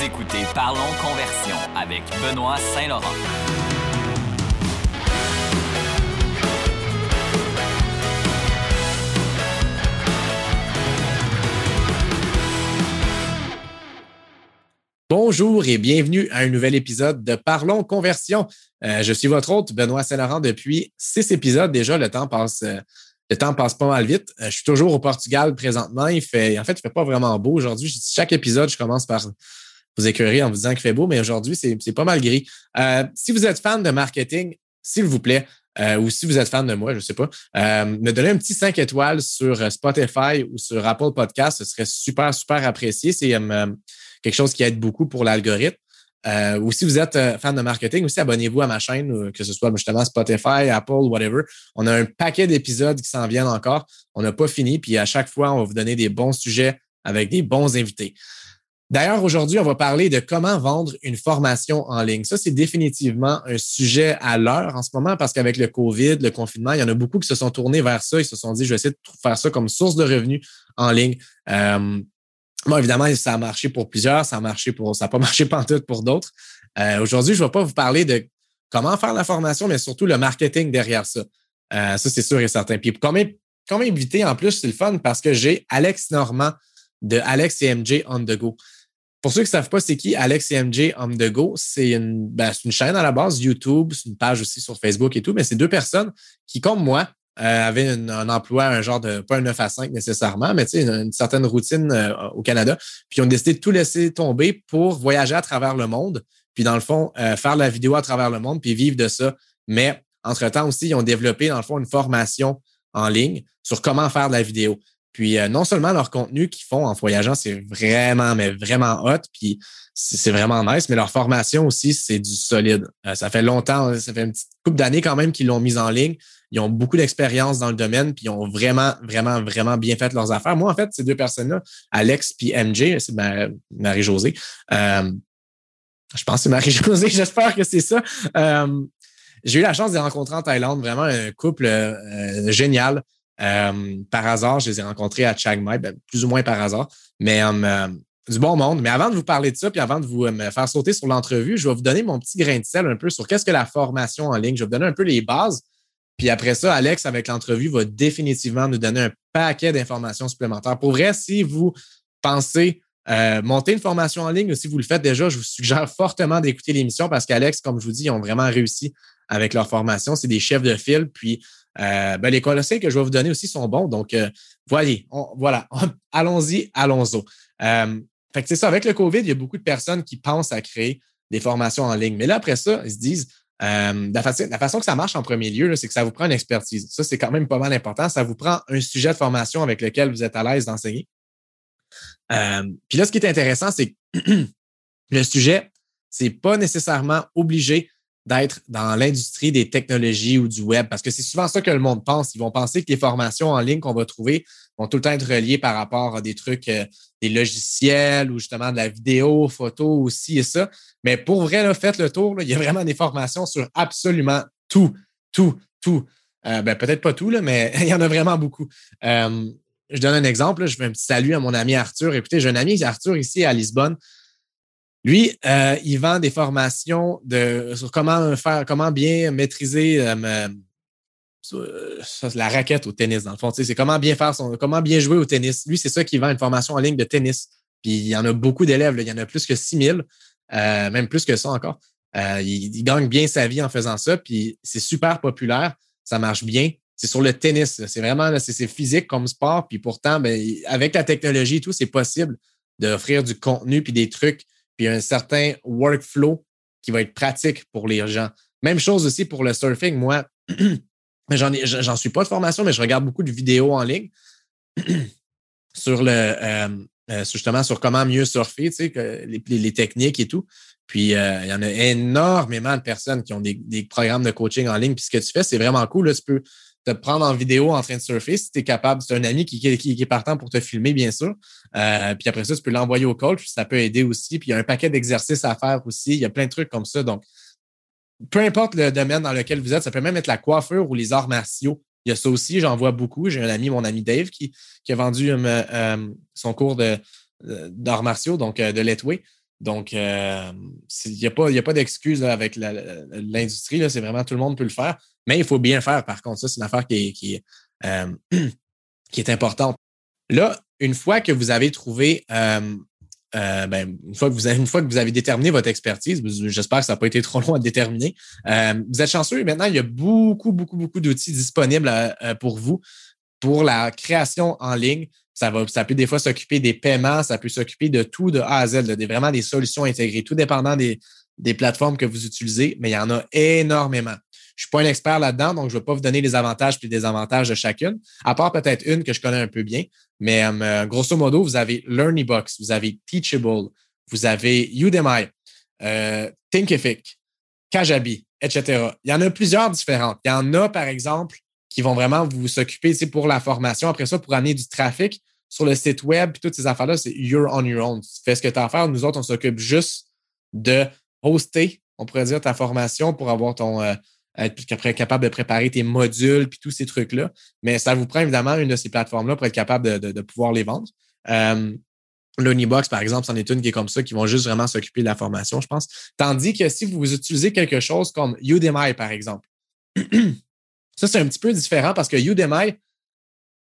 Vous écoutez Parlons Conversion avec Benoît Saint-Laurent. Bonjour et bienvenue à un nouvel épisode de Parlons Conversion. Euh, je suis votre hôte, Benoît Saint-Laurent, depuis six épisodes déjà. Le temps passe, euh, le temps passe pas mal vite. Euh, je suis toujours au Portugal présentement. Il fait, en fait, il fait pas vraiment beau aujourd'hui. Chaque épisode, je commence par vous écœurer en vous disant qu'il fait beau, mais aujourd'hui, c'est pas mal gris. si vous êtes fan de marketing, s'il vous plaît, ou si vous êtes fan de moi, je ne sais pas, me donner un petit 5 étoiles sur Spotify ou sur Apple Podcast, ce serait super, super apprécié. C'est quelque chose qui aide beaucoup pour l'algorithme. Euh, ou si vous êtes euh, fan de marketing, aussi abonnez-vous à ma chaîne, euh, que ce soit justement Spotify, Apple, whatever. On a un paquet d'épisodes qui s'en viennent encore. On n'a pas fini, puis à chaque fois, on va vous donner des bons sujets avec des bons invités. D'ailleurs, aujourd'hui, on va parler de comment vendre une formation en ligne. Ça, c'est définitivement un sujet à l'heure en ce moment parce qu'avec le COVID, le confinement, il y en a beaucoup qui se sont tournés vers ça. Ils se sont dit, je vais essayer de faire ça comme source de revenus en ligne. Bon, évidemment, ça a marché pour plusieurs, ça a marché pour, ça n'a pas marché tout pour d'autres. Euh, aujourd'hui, je ne vais pas vous parler de comment faire la formation, mais surtout le marketing derrière ça. Euh, ça, c'est sûr et certain. Puis comment, comment inviter en plus, c'est le fun parce que j'ai Alex Normand de Alex et MJ on the go. Pour ceux qui ne savent pas c'est qui Alex et MJ on the go, c'est une, ben, une chaîne à la base, YouTube, c'est une page aussi sur Facebook et tout, mais c'est deux personnes qui, comme moi, euh, avait un emploi, un genre de, pas un 9 à 5 nécessairement, mais une, une certaine routine euh, au Canada. Puis ont décidé de tout laisser tomber pour voyager à travers le monde. Puis dans le fond, euh, faire la vidéo à travers le monde, puis vivre de ça. Mais entre-temps aussi, ils ont développé, dans le fond, une formation en ligne sur comment faire de la vidéo. Puis non seulement leur contenu qu'ils font en voyageant, c'est vraiment, mais vraiment hot, puis c'est vraiment nice, mais leur formation aussi, c'est du solide. ça fait longtemps, ça fait une petite couple d'années quand même qu'ils l'ont mise en ligne ils ont beaucoup d'expérience dans le domaine, puis ils ont vraiment, vraiment, vraiment bien fait leurs affaires. Moi, en fait, ces deux personnes-là, Alex puis MJ, c'est Marie-Josée. Euh, je pense que c'est Marie-Josée, j'espère que c'est ça. Euh, j'ai eu la chance de les rencontrer en Thaïlande, vraiment un couple euh, par hasard, je les ai rencontrés à Chiang Mai, ben, plus ou moins par hasard, mais du bon monde. Mais avant de vous parler de ça, puis avant de vous me faire sauter sur l'entrevue, je vais vous donner mon petit grain de sel un peu sur qu'est-ce que la formation en ligne. Je vais vous donner un peu les bases. Puis après ça, Alex, avec l'entrevue, va définitivement nous donner un paquet d'informations supplémentaires. Pour vrai, si vous pensez euh, monter une formation en ligne ou si vous le faites déjà, je vous suggère fortement d'écouter l'émission parce qu'Alex, comme je vous dis, ils ont vraiment réussi avec leur formation. C'est des chefs de file. Puis euh, ben, les conseils que je vais vous donner aussi sont bons. Donc, euh, voyez, voilà, allons-y, allons-y. fait que c'est ça, avec le COVID, il y a beaucoup de personnes qui pensent à créer des formations en ligne. Mais là, après ça, ils se disent, euh, la, façon, que ça marche en premier lieu, c'est que ça vous prend une expertise. Ça, c'est quand même pas mal important. Ça vous prend un sujet de formation avec lequel vous êtes à l'aise d'enseigner. Euh, puis là, ce qui est intéressant, c'est que le sujet, c'est pas nécessairement obligé d'être dans l'industrie des technologies ou du web, parce que c'est souvent ça que le monde pense. Ils vont penser que les formations en ligne qu'on va trouver vont tout le temps être reliées par rapport à des trucs, euh, des logiciels ou justement de la vidéo, photo aussi et ça. Mais pour vrai, faites le tour. il y a vraiment des formations sur absolument tout, tout, tout. Euh, ben, peut-être pas tout, mais il y en a vraiment beaucoup. Euh, je donne un exemple. je fais un petit salut à mon ami Arthur. Écoutez, j'ai un ami Arthur ici à Lisbonne. Lui, euh, il vend des formations de, sur comment faire, comment bien maîtriser la raquette au tennis, dans le fond. C'est comment bien faire son, comment bien jouer au tennis. Lui, c'est ça qu'il vend une formation en ligne de tennis. Puis il y en a beaucoup d'élèves. Il y en a plus que 6000. Euh, même plus que ça encore. Euh, il, gagne bien sa vie en faisant ça, puis c'est super populaire, ça marche bien. C'est sur le tennis, c'est vraiment c'est physique comme sport, puis pourtant, ben, avec la technologie et tout, c'est possible d'offrir du contenu puis des trucs, puis un certain workflow qui va être pratique pour les gens. Même chose aussi pour le surfing. Moi, j'en suis pas de formation, mais je regarde beaucoup de vidéos en ligne sur le, euh, euh, justement sur comment mieux surfer, tu sais, les, techniques et tout. Puis euh, il y en a énormément de personnes qui ont des, programmes de coaching en ligne. Puis ce que tu fais, c'est vraiment cool. Tu peux prendre en vidéo en train de surfer si tu es capable. C'est un ami qui, est partant pour te filmer, bien sûr. Euh, puis après ça, tu peux l'envoyer au coach. Ça peut aider aussi. Puis il y a un paquet d'exercices à faire aussi. Il y a plein de trucs comme ça. Donc, peu importe le domaine dans lequel vous êtes, ça peut même être la coiffure ou les arts martiaux. Il y a ça aussi, j'en vois beaucoup. J'ai un ami, mon ami Dave, qui, a vendu euh, euh, son cours d'arts martiaux, donc euh, de Letway. Donc, il n'y a pas, pas d'excuse avec l'industrie. C'est vraiment tout le monde peut le faire. Mais il faut bien le faire, par contre. Ça, c'est une affaire qui qui est importante. Là, une fois que vous avez trouvé, euh, euh, ben, une, fois que vous avez, une fois que vous avez déterminé votre expertise, j'espère que ça n'a pas été trop long à déterminer, euh, vous êtes chanceux. Maintenant, il y a beaucoup, beaucoup, beaucoup d'outils disponibles pour vous pour la création en ligne. Ça, peut des fois s'occuper des paiements, ça peut s'occuper de tout de A à Z, vraiment des solutions intégrées, tout dépendant des, plateformes que vous utilisez, mais il y en a énormément. Je ne suis pas un expert là-dedans, donc je ne vais pas vous donner les avantages et les désavantages de chacune, à part peut-être une que je connais un peu bien. Mais euh, grosso modo, vous avez LearnyBox, vous avez Teachable, vous avez Udemy, euh, Thinkific, Kajabi, etc. Il y en a plusieurs différentes. Il y en a, par exemple, qui vont vraiment vous s'occuper pour la formation. Après ça, pour amener du trafic sur le site web, puis toutes ces affaires-là, c'est you're on your own. Tu fais ce que tu as à faire. Nous autres, on s'occupe juste de hoster, on pourrait dire, ta formation pour avoir ton, euh, être capable de préparer tes modules puis tous ces trucs-là. Mais ça vous prend évidemment une de ces plateformes-là pour être capable de, pouvoir les vendre. Euh, L'Unibox, par exemple, c'en est une qui est comme ça, qui vont juste vraiment s'occuper de la formation, je pense. Tandis que si vous utilisez quelque chose comme Udemy, par exemple, ça, c'est un petit peu différent parce que Udemy,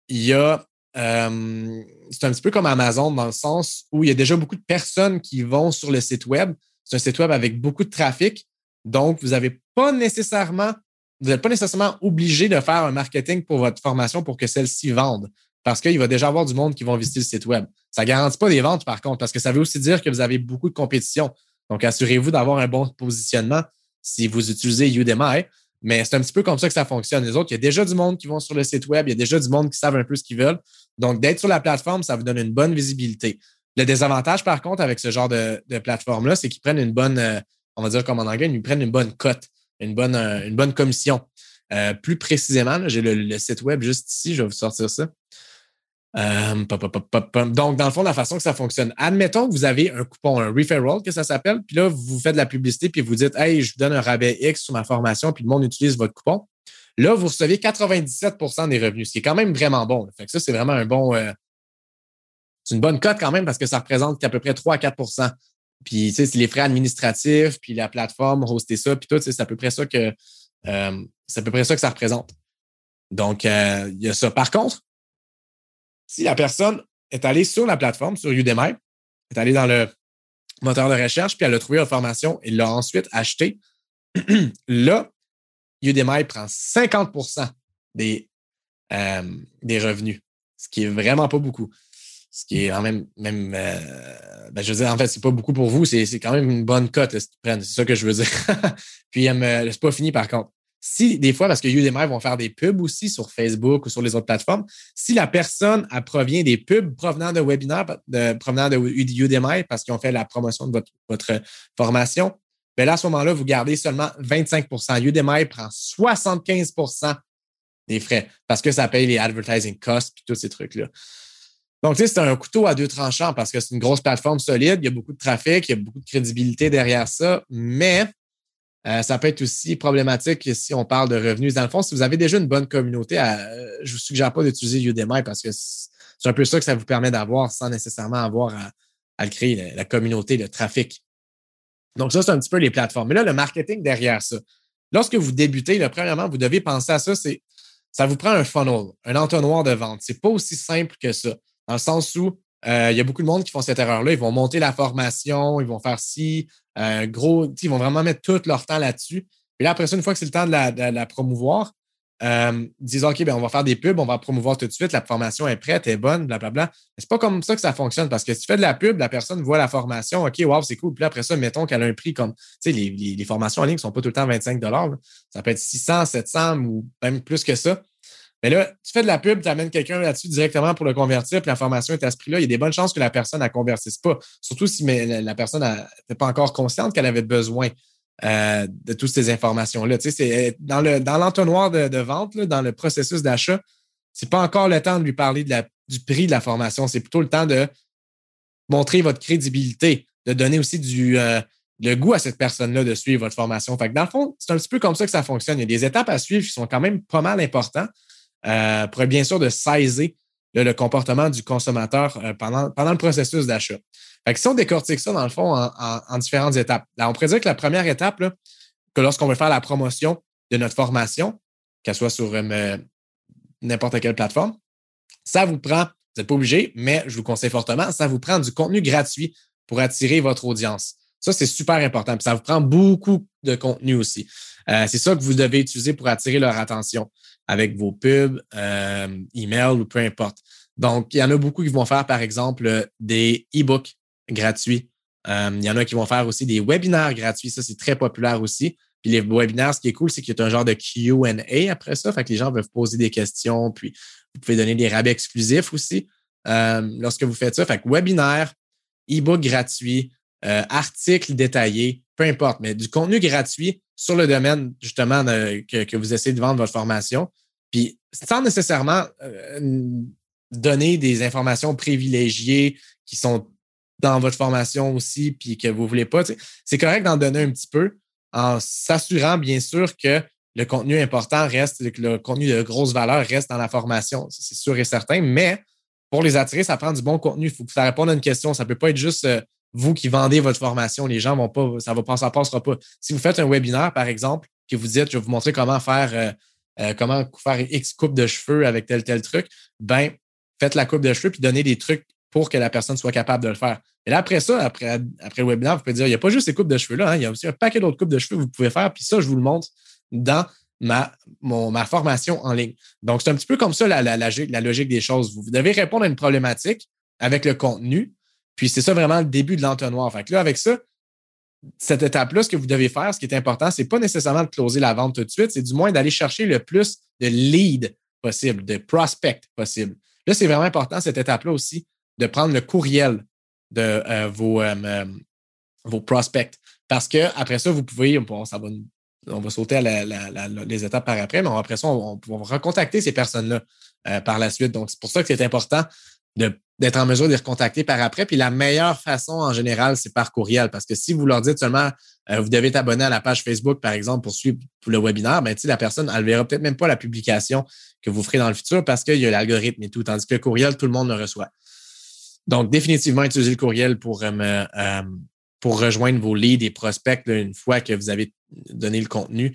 il y a. Euh, c'est un petit peu comme Amazon dans le sens où il y a déjà beaucoup de personnes qui vont sur le site web. C'est un site web avec beaucoup de trafic. Donc, vous n'avez pas nécessairement, vous n'êtes pas nécessairement obligé de faire un marketing pour votre formation pour que celle-ci vende. Parce qu'il va déjà avoir du monde qui vont visiter le site web. Ça ne garantit pas des ventes, par contre, parce que ça veut aussi dire que vous avez beaucoup de compétition. Donc, assurez-vous d'avoir un bon positionnement si vous utilisez Udemy. Mais c'est un petit peu comme ça que ça fonctionne. Les autres, il y a déjà du monde qui vont sur le site web, il y a déjà du monde qui savent un peu ce qu'ils veulent. Donc, d'être sur la plateforme, ça vous donne une bonne visibilité. Le désavantage, par contre, avec ce genre de, plateforme-là, c'est qu'ils prennent une bonne, euh, on va dire comme en anglais, ils prennent une bonne cote, une bonne, euh, une bonne commission. Euh, plus précisément, j'ai le, site web juste ici, je vais vous sortir ça. Euh, Donc, dans le fond, la façon que ça fonctionne, admettons que vous avez un coupon, un referral, que ça s'appelle, puis là, vous faites de la publicité, puis vous dites, hey, je vous donne un rabais X sur ma formation, puis le monde utilise votre coupon. Là, vous recevez 97% des revenus, ce qui est quand même vraiment bon. Fait que ça, c'est vraiment un bon. c'est une bonne cote quand même parce que ça représente à peu près 3 à 4% puis, tu sais, c'est les frais administratifs, puis la plateforme, hoster ça, puis tout, c'est à peu près ça que euh, c'est à peu près ça que ça représente. Donc, euh, il y a ça. Par contre, si la personne est allée sur la plateforme, sur Udemy, est allée dans le moteur de recherche, puis elle a trouvé la formation et l'a ensuite acheté, là, Udemy prend 50% des, euh, des revenus, ce qui est vraiment pas beaucoup ce qui est quand même, même euh, ben, je veux dire, en fait, c'est pas beaucoup pour vous, c'est quand même une bonne cote, c'est ça que je veux dire. Puis, euh, c'est pas fini par contre. Si, des fois, parce que Udemy vont faire des pubs aussi sur Facebook ou sur les autres plateformes, si la personne elle provient des pubs provenant de webinaires, provenant de Udemy parce qu'ils ont fait la promotion de votre, formation, bien là, à ce moment-là, vous gardez seulement 25% Udemy prend 75% des frais parce que ça paye les advertising costs et tous ces trucs-là. Donc, tu c'est un couteau à deux tranchants parce que c'est une grosse plateforme solide, il y a beaucoup de trafic, il y a beaucoup de crédibilité derrière ça, mais euh, ça peut être aussi problématique si on parle de revenus. Dans le fond, si vous avez déjà une bonne communauté, euh, je ne vous suggère pas d'utiliser Udemy parce que c'est un peu ça que ça vous permet d'avoir sans nécessairement avoir à, le créer, la, communauté, le trafic. Donc, ça, c'est un petit peu les plateformes. Mais là, le marketing derrière ça. Lorsque vous débutez, là, premièrement, vous devez penser à ça, c'est ça vous prend un funnel, un entonnoir de vente. C'est pas aussi simple que ça dans le sens où euh, il y a beaucoup de monde qui font cette erreur-là. Ils vont monter la formation, ils vont faire ci, euh, gros, ils vont vraiment mettre tout leur temps là-dessus. Puis là, après ça, une fois que c'est le temps de la, promouvoir, euh, ils disent OK, ben, on va faire des pubs, on va promouvoir tout de suite, la formation est prête, est bonne, blablabla. Mais c'est pas comme ça que ça fonctionne parce que si tu fais de la pub, la personne voit la formation, OK, wow, c'est cool. Puis après ça, mettons qu'elle a un prix comme, tu sais, les, les, formations en ligne ne sont pas tout le temps 25 Ça peut être 600, 700 ou même plus que ça. Mais là, tu fais de la pub, tu amènes quelqu'un là-dessus directement pour le convertir, puis la formation est à ce prix-là. Il y a des bonnes chances que la personne ne convertisse pas. Surtout si la personne n'était pas encore consciente qu'elle avait besoin euh, de toutes ces informations-là. C'est dans, le, dans l'entonnoir de, vente, dans le processus d'achat, c'est pas encore le temps de lui parler du prix de la formation. C'est plutôt le temps de montrer votre crédibilité, de donner aussi du, euh, le goût à cette personne-là de suivre votre formation. Fait dans le fond, c'est un petit peu comme ça que ça fonctionne. Il y a des étapes à suivre qui sont quand même pas mal importantes. Euh, pour être bien sûr de saisir le comportement du consommateur euh, pendant, pendant le processus d'achat. Si on décortique ça, dans le fond, en, différentes étapes, là, on pourrait dire que la première étape, que lorsqu'on veut faire la promotion de notre formation, qu'elle soit sur euh, n'importe quelle plateforme, ça vous prend, vous n'êtes pas obligé, mais je vous conseille fortement, ça vous prend du contenu gratuit pour attirer votre audience. Ça, c'est super important. Ça vous prend beaucoup de contenu aussi. Euh, c'est ça que vous devez utiliser pour attirer leur attention avec vos pubs, euh, emails ou peu importe. Donc, il y en a beaucoup qui vont faire, par exemple, des e-books gratuits. Euh, il y en a qui vont faire aussi des webinaires gratuits. Ça, c'est très populaire aussi. Puis les webinaires, ce qui est cool, c'est qu'il y a un genre de QA après ça. Fait que les gens peuvent poser des questions, puis vous pouvez donner des rabais exclusifs aussi lorsque vous faites ça. Fait que webinaire, e-book gratuit, euh, articles détaillés, peu importe, mais du contenu gratuit sur le domaine justement que, vous essayez de vendre votre formation. Puis sans nécessairement euh, donner des informations privilégiées qui sont dans votre formation aussi, puis que vous ne voulez pas. C'est correct d'en donner un petit peu en s'assurant, bien sûr, que le contenu important reste, que le contenu de grosse valeur reste dans la formation. C'est sûr et certain, mais pour les attirer, ça prend du bon contenu. Il faut que ça réponde à une question. Ça ne peut pas être juste euh, vous qui vendez votre formation, les gens vont pas, ça va pas, ça passera pas. Si vous faites un webinaire, par exemple, que vous dites, je vais vous montrer comment faire, euh, euh, comment faire X coupe de cheveux avec tel, tel truc, ben, faites la coupe de cheveux puis donnez des trucs pour que la personne soit capable de le faire. Et là, après ça, après, après le webinaire, vous pouvez dire, il n'y a pas juste ces coupes de cheveux-là, hein, il y a aussi un paquet d'autres coupes de cheveux que vous pouvez faire, puis ça, je vous le montre dans ma, ma formation en ligne. Donc, c'est un petit peu comme ça la, la, la logique des choses. Vous devez répondre à une problématique avec le contenu, puis c'est ça vraiment le début de l'entonnoir. Fait que là, avec ça, cette étape-là, ce que vous devez faire, ce qui est important, c'est pas nécessairement de closer la vente tout de suite, c'est du moins d'aller chercher le plus de leads possible, de prospects possible. Là, c'est vraiment important, cette étape-là aussi, de prendre le courriel de euh, vos, euh, euh, vos prospects. Parce que après ça, vous pouvez, bon, ça va, on va sauter à les étapes par après, mais après ça, on va recontacter ces personnes-là par la suite. Donc, c'est pour ça que c'est important d'être en mesure de les recontacter par après. Puis la meilleure façon en général, c'est par courriel. Parce que si vous leur dites seulement euh, vous devez t'abonner à la page Facebook, par exemple, pour suivre le webinaire, ben, la personne, elle ne verra peut-être même pas la publication que vous ferez dans le futur parce qu'il y a l'algorithme et tout. Tandis que le courriel, tout le monde le reçoit. Donc, définitivement, utilisez le courriel pour, euh, euh, pour rejoindre vos leads et prospects une fois que vous avez donné le contenu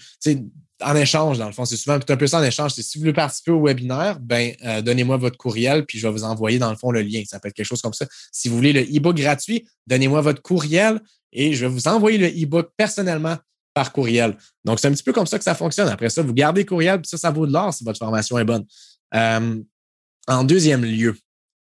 en échange, dans le fond. C'est souvent un peu ça en échange. si vous voulez participer au webinaire, ben, euh, donnez-moi votre courriel, puis je vais vous envoyer, dans le fond, le lien. Ça peut être quelque chose comme ça. Si vous voulez le e-book gratuit, donnez-moi votre courriel et je vais vous envoyer le e-book personnellement par courriel. Donc, c'est un petit peu comme ça que ça fonctionne. Après ça, vous gardez le courriel, puis ça, ça vaut de l'or si votre formation est bonne. Euh, en deuxième lieu,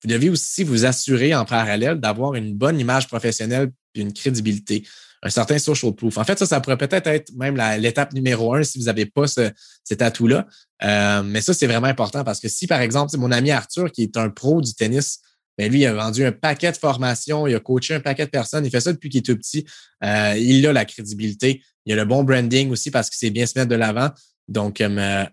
vous devez aussi vous assurer en parallèle d'avoir une bonne image professionnelle une crédibilité un certain social proof. En fait, ça, ça pourrait peut-être être même l'étape numéro un si vous n'avez pas ce, cet atout-là. Euh, mais ça, c'est vraiment important parce que si, par exemple, mon ami Arthur, qui est un pro du tennis, ben, lui, il a vendu un paquet de formations, il a coaché un paquet de personnes, il fait ça depuis qu'il est tout petit. Euh, il a la crédibilité, il a le bon branding aussi parce qu'il sait bien se mettre de l'avant. Donc, euh,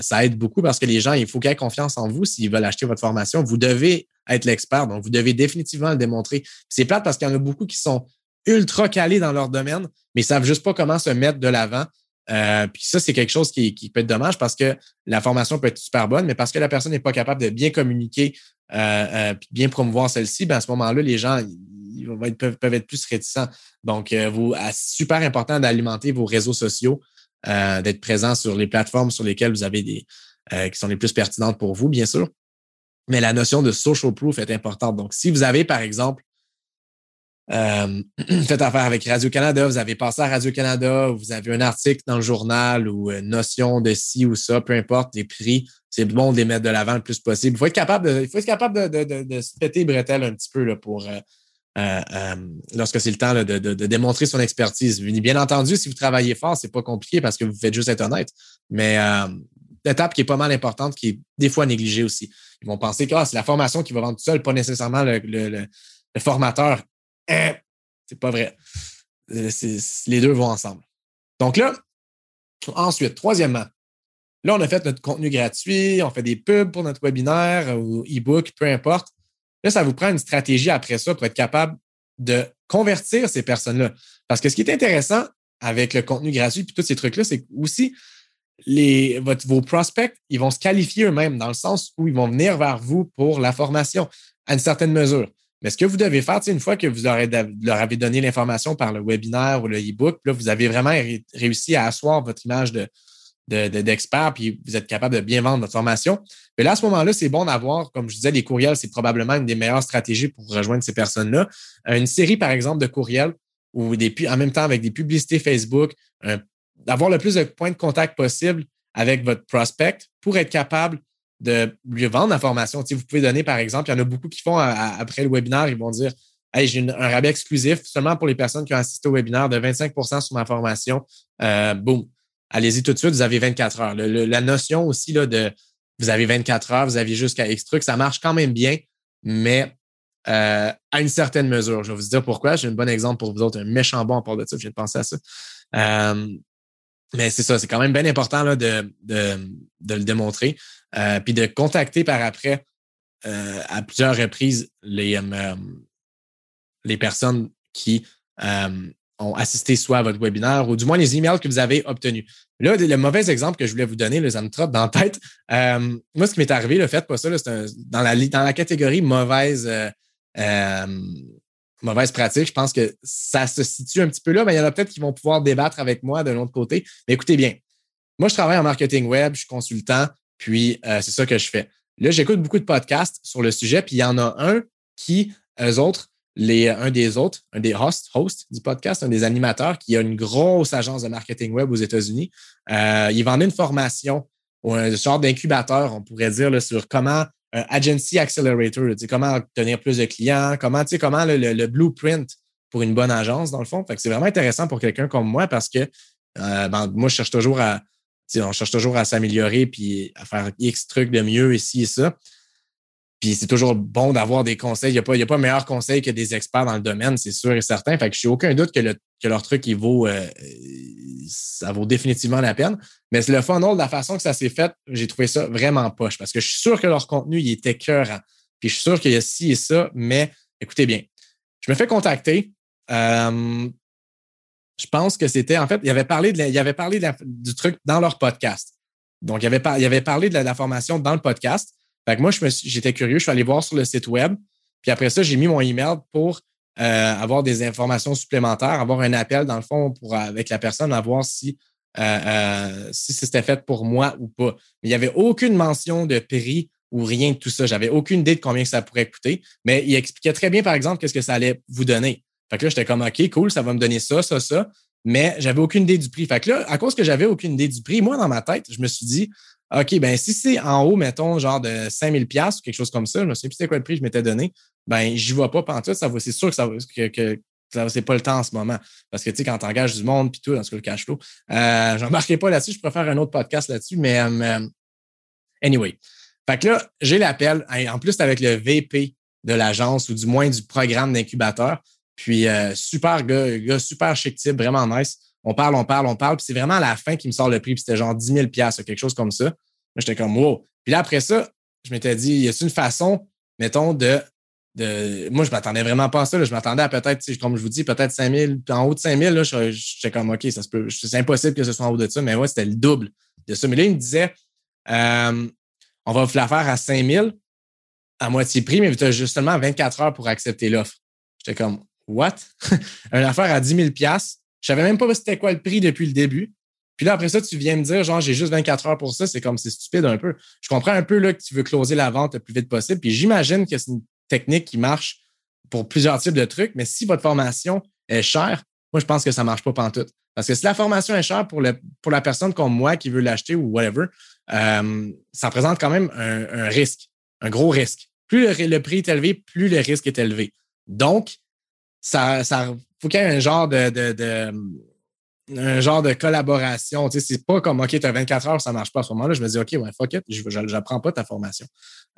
ça aide beaucoup parce que les gens, il faut qu'ils aient confiance en vous s'ils veulent acheter votre formation. Vous devez être l'expert, donc vous devez définitivement le démontrer. C'est plate parce qu'il y en a beaucoup qui sont ultra calés dans leur domaine, mais ils savent juste pas comment se mettre de l'avant. Euh, puis ça, c'est quelque chose qui, peut être dommage parce que la formation peut être super bonne, mais parce que la personne n'est pas capable de bien communiquer euh, euh bien promouvoir celle-ci, ben à ce moment-là, les gens ils peuvent, être plus réticents. Donc, euh, vous, super important d'alimenter vos réseaux sociaux, d'être présent sur les plateformes sur lesquelles vous avez des qui sont les plus pertinentes pour vous, bien sûr. Mais la notion de social proof est importante. Donc, si vous avez, par exemple, euh, faites affaire avec Radio-Canada, vous avez passé à Radio-Canada, vous avez un article dans le journal ou une notion de ci ou ça, peu importe les prix, c'est bon de les mettre de l'avant le plus possible. Il faut être capable de, il faut être capable de, se péter bretelles un petit peu pour euh, euh, euh lorsque c'est le temps de, démontrer son expertise. Bien entendu, si vous travaillez fort, c'est pas compliqué parce que vous faites juste être honnête. Mais étape qui est pas mal importante, qui est des fois négligée aussi. Ils vont penser que ah, c'est la formation qui va vendre tout seul, pas nécessairement le, le, formateur. Eh, c'est pas vrai. Euh, les deux vont ensemble. Donc là, ensuite, troisièmement, là, on a fait notre contenu gratuit, on fait des pubs pour notre webinaire ou e-book, peu importe. Là, ça vous prend une stratégie après ça pour être capable de convertir ces personnes-là. Parce que ce qui est intéressant avec le contenu gratuit et tous ces trucs-là, c'est aussi vos prospects, ils vont se qualifier eux-mêmes dans le sens où ils vont venir vers vous pour la formation à une certaine mesure. Mais ce que vous devez faire, une fois que vous leur avez donné l'information par le webinaire ou le e-book, là, vous avez vraiment réussi à asseoir votre image de, d'expert, puis vous êtes capable de bien vendre votre formation. Mais là, à ce moment-là, c'est bon d'avoir, comme je disais, les courriels, c'est probablement une des meilleures stratégies pour rejoindre ces personnes-là. Une série, par exemple, de courriels ou des, en même temps avec des publicités Facebook, d'avoir le plus de points de contact possible avec votre prospect pour être capable de lui vendre la formation. vous pouvez donner, par exemple, il y en a beaucoup qui font après le webinaire, ils vont dire Hey, j'ai un rabais exclusif seulement pour les personnes qui ont assisté au webinaire de 25% sur ma formation. Euh, boum. Allez-y tout de suite, vous avez 24 heures. la notion aussi là, de vous avez 24 heures, vous avez jusqu'à X truc, ça marche quand même bien, mais euh, à une certaine mesure. Je vais vous dire pourquoi. J'ai un bon exemple pour vous autres, un méchant bon en part de ça, de penser à ça. Euh, mais c'est ça, c'est quand même bien important là, de, de, de le démontrer. Euh, puis de contacter par après euh, à plusieurs reprises les, euh, les personnes qui ont assisté soit à votre webinaire ou du moins les emails que vous avez obtenus. Là, le mauvais exemple que je voulais vous donner, les ça me trotte dans la tête. moi, ce qui m'est arrivé, le fait pas ça, c'est dans, la, dans la catégorie mauvaise, mauvaise pratique. Je pense que ça se situe un petit peu là, mais il y en a peut-être qui vont pouvoir débattre avec moi de l'autre côté. Mais écoutez bien, moi, je travaille en marketing web, je suis consultant. Puis, euh, c'est ça que je fais. Là, j'écoute beaucoup de podcasts sur le sujet, puis il y en a un qui, eux autres, les, un des autres, un des hosts, hosts du podcast, un des animateurs qui a une grosse agence de marketing web aux États-Unis. Euh, il vendait une formation ou un genre d'incubateur, on pourrait dire, sur comment agency accelerator, comment obtenir plus de clients, comment, le, le, blueprint pour une bonne agence, dans le fond. C'est vraiment intéressant pour quelqu'un comme moi parce que euh, ben, moi, je cherche toujours à, on cherche toujours à s'améliorer puis à faire X trucs de mieux ici et ça. Puis c'est toujours bon d'avoir des conseils. Il n'y a, pas, y a pas meilleur conseil que des experts dans le domaine, c'est sûr et certain. Fait que je n'ai aucun doute que, le, que, leur truc, il vaut, euh, ça vaut définitivement la peine. Mais le funnel, la façon que ça s'est fait, j'ai trouvé ça vraiment poche parce que je suis sûr que leur contenu, il était cœur. Puis je suis sûr qu'il y a ci et ça, mais écoutez bien. Je me fais contacter. Euh, je pense que c'était, en fait, il avait parlé, de avait parlé du truc dans leur podcast. Donc, il avait parlé de la, formation dans le podcast. Fait que moi, j'étais curieux, je suis allé voir sur le site web. Puis après ça, j'ai mis mon email pour euh, avoir des informations supplémentaires, avoir un appel, dans le fond, pour, avec la personne, à voir si, euh, euh, si c'était fait pour moi ou pas. Mais il n'y avait aucune mention de prix ou rien de tout ça. J'avais aucune idée de combien ça pourrait coûter. Mais il expliquait très bien, par exemple, qu'est-ce que ça allait vous donner. Fait que là, j'étais comme, OK, cool, ça va me donner ça, ça, ça. Mais j'avais aucune idée du prix. Fait que là, à cause que j'avais aucune idée du prix, moi, dans ma tête, je me suis dit, OK, ben si c'est en haut, mettons, genre de 5000 pièces ou quelque chose comme ça, je me souviens plus c'était quoi le prix que je m'étais donné, ben j'y vois pas pendant tout. Ça c'est sûr que ça que, c'est pas le temps en ce moment. Parce que, tu sais, quand tu engages du monde, puis tout, dans ce cas, le cash flow, euh, j'embarquerai pas là-dessus, je préfère un autre podcast là-dessus, mais euh, anyway. Fait que là, j'ai l'appel, en plus avec le VP de l'agence ou du moins du programme d'incubateur. Puis euh, super gars, super chic type, vraiment nice. On parle, on parle, on parle. Puis c'est vraiment à la fin qui me sort le prix. Puis c'était genre 10 000 quelque chose comme ça. j'étais comme wow. Puis là, après ça, je m'étais dit, y a une façon, mettons, de. de... Moi, je m'attendais vraiment pas à ça. Je m'attendais à peut-être, comme je vous dis, peut-être 5 000. Puis en haut de 5 000, j'étais comme OK, ça se peut. C'est impossible que ce soit en haut de ça. Mais ouais, c'était le double de ça. Mais là, il me disait, euh, on va la faire à 5 000 à moitié prix, mais tu as justement 24 heures pour accepter l'offre. J'étais comme What? Une affaire à 10 000 Je savais même pas c'était quoi le prix depuis le début. Puis là, après ça, tu viens me dire, genre, j'ai juste 24 heures pour ça. C'est comme, c'est stupide un peu. Je comprends un peu là, que tu veux closer la vente le plus vite possible. Puis j'imagine que c'est une technique qui marche pour plusieurs types de trucs. Mais si votre formation est chère, moi, je pense que ça marche pas pantoute. Parce que si la formation est chère pour, le, pour la personne comme moi qui veut l'acheter ou whatever, euh, ça représente quand même un, risque, un gros risque. Plus le, prix est élevé, plus le risque est élevé. Donc, ça, ça faut qu'il y ait un genre de, de, un genre de collaboration. Tu sais, c'est pas comme OK, tu as 24 heures, ça marche pas à ce moment-là. Je me dis OK, ouais, fuck it, je n'apprends pas ta formation.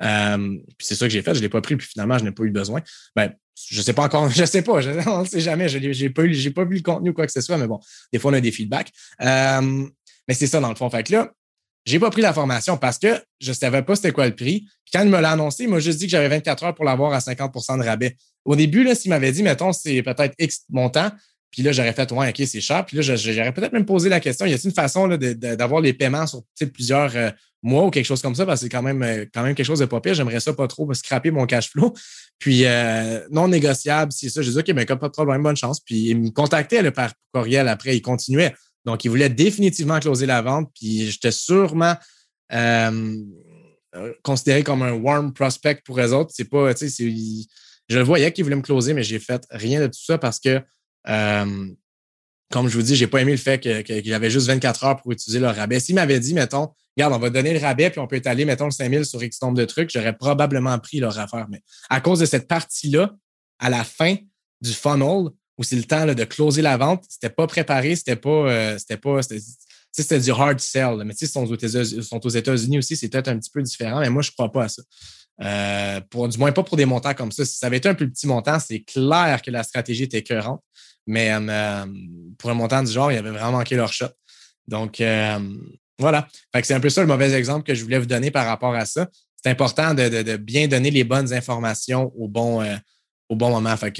Euh, puis c'est ça que j'ai fait, je l'ai pas pris, puis finalement, je n'ai pas eu besoin. Ben, je sais pas encore, je sais pas, je, on ne sait jamais, je n'ai pas, pas vu le contenu ou quoi que ce soit, mais bon, des fois, on a des feedbacks. Euh, mais c'est ça, dans le fond. Fait que là, j'ai pas pris la formation parce que je savais pas c'était quoi le prix. Puis quand il me l'a annoncé, il m'a juste dit que j'avais 24 heures pour l'avoir à 50% de rabais. Au début, là, s'il m'avait dit, mettons, c'est peut-être X montant, Puis là, j'aurais fait, ouais, OK, c'est cher. Puis là, j'aurais peut-être même posé la question, y a-t-il une façon d'avoir les paiements sur plusieurs euh, mois ou quelque chose comme ça? Parce que c'est quand même, euh, quand même quelque chose de pas pire. J'aimerais ça pas trop scraper mon cash flow. Puis euh, non négociable, c'est ça. Je dis, OK, mais pas de problème, bonne chance. Puis il me contactait le par courriel après, il continuait. Donc, il voulait définitivement closer la vente. Puis j'étais sûrement considéré comme un warm prospect pour eux autres. C'est pas, je le voyais qu'il voulait me closer, mais j'ai fait rien de tout ça parce que euh, comme je vous dis, j'ai pas aimé le fait qu'il y avait juste 24 heures pour utiliser le rabais. S'il m'avait dit, mettons, regarde, on va donner le rabais, puis on peut étaler, mettons, le 5000 sur X nombre de trucs, j'aurais probablement pris leur affaire. Mais à cause de cette partie-là, à la fin du funnel, où c'est le temps de closer la vente, c'était pas préparé, c'était pas, euh, c'était pas, c'était du hard sell. Mais sais, sont aux États-Unis aussi, c'est peut-être un petit peu différent, mais moi, je crois pas à ça. Euh, pour, du moins pas pour des montants comme ça. Si ça avait été un plus petit montant, c'est clair que la stratégie était écœurante. Mais euh, pour un montant du genre, il avait vraiment manqué leur shot. Donc, voilà. c'est un peu ça le mauvais exemple que je voulais vous donner par rapport à ça. C'est important de, bien donner les bonnes informations au bon, au bon moment. Fait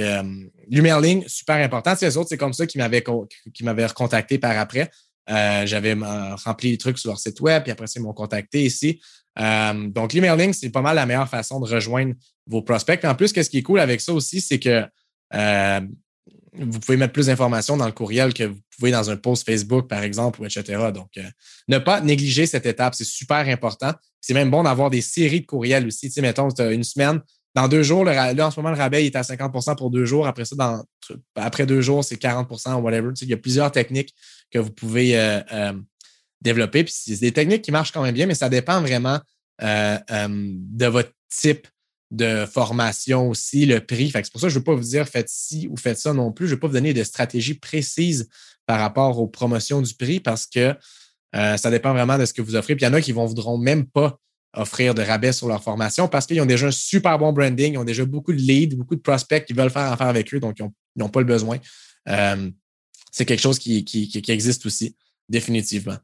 l'emailing, super important. les autres, c'est comme ça qu'ils m'avaient qui recontacté par après. J'avais rempli les trucs sur leur site web, puis après ils m'ont contacté ici. Euh, donc, l'emailing, c'est pas mal la meilleure façon de rejoindre vos prospects. En plus, ce qui est cool avec ça aussi, c'est que euh, vous pouvez mettre plus d'informations dans le courriel que vous pouvez dans un post Facebook, par exemple, ou etc. Donc, euh, ne pas négliger cette étape, c'est super important. C'est même bon d'avoir des séries de courriels aussi. Tu sais, mettons, une semaine, dans deux jours, là, en ce moment, le rabais est à 50% pour deux jours. Après ça, après deux jours, c'est 40% ou whatever. il y a plusieurs techniques que vous pouvez développer. Puis c'est des techniques qui marchent quand même bien, mais ça dépend vraiment euh, euh, de votre type de formation aussi, le prix. c'est pour ça que je ne veux pas vous dire faites ci ou faites ça non plus. Je ne veux pas vous donner de stratégie précise par rapport aux promotions du prix parce que euh, ça dépend vraiment de ce que vous offrez. Puis il y en a qui ne voudront même pas offrir de rabais sur leur formation parce qu'ils ont déjà un super bon branding, ils ont déjà beaucoup de leads, beaucoup de prospects qui veulent faire affaire avec eux, donc ils n'ont pas le besoin. c'est quelque chose qui, existe aussi, définitivement.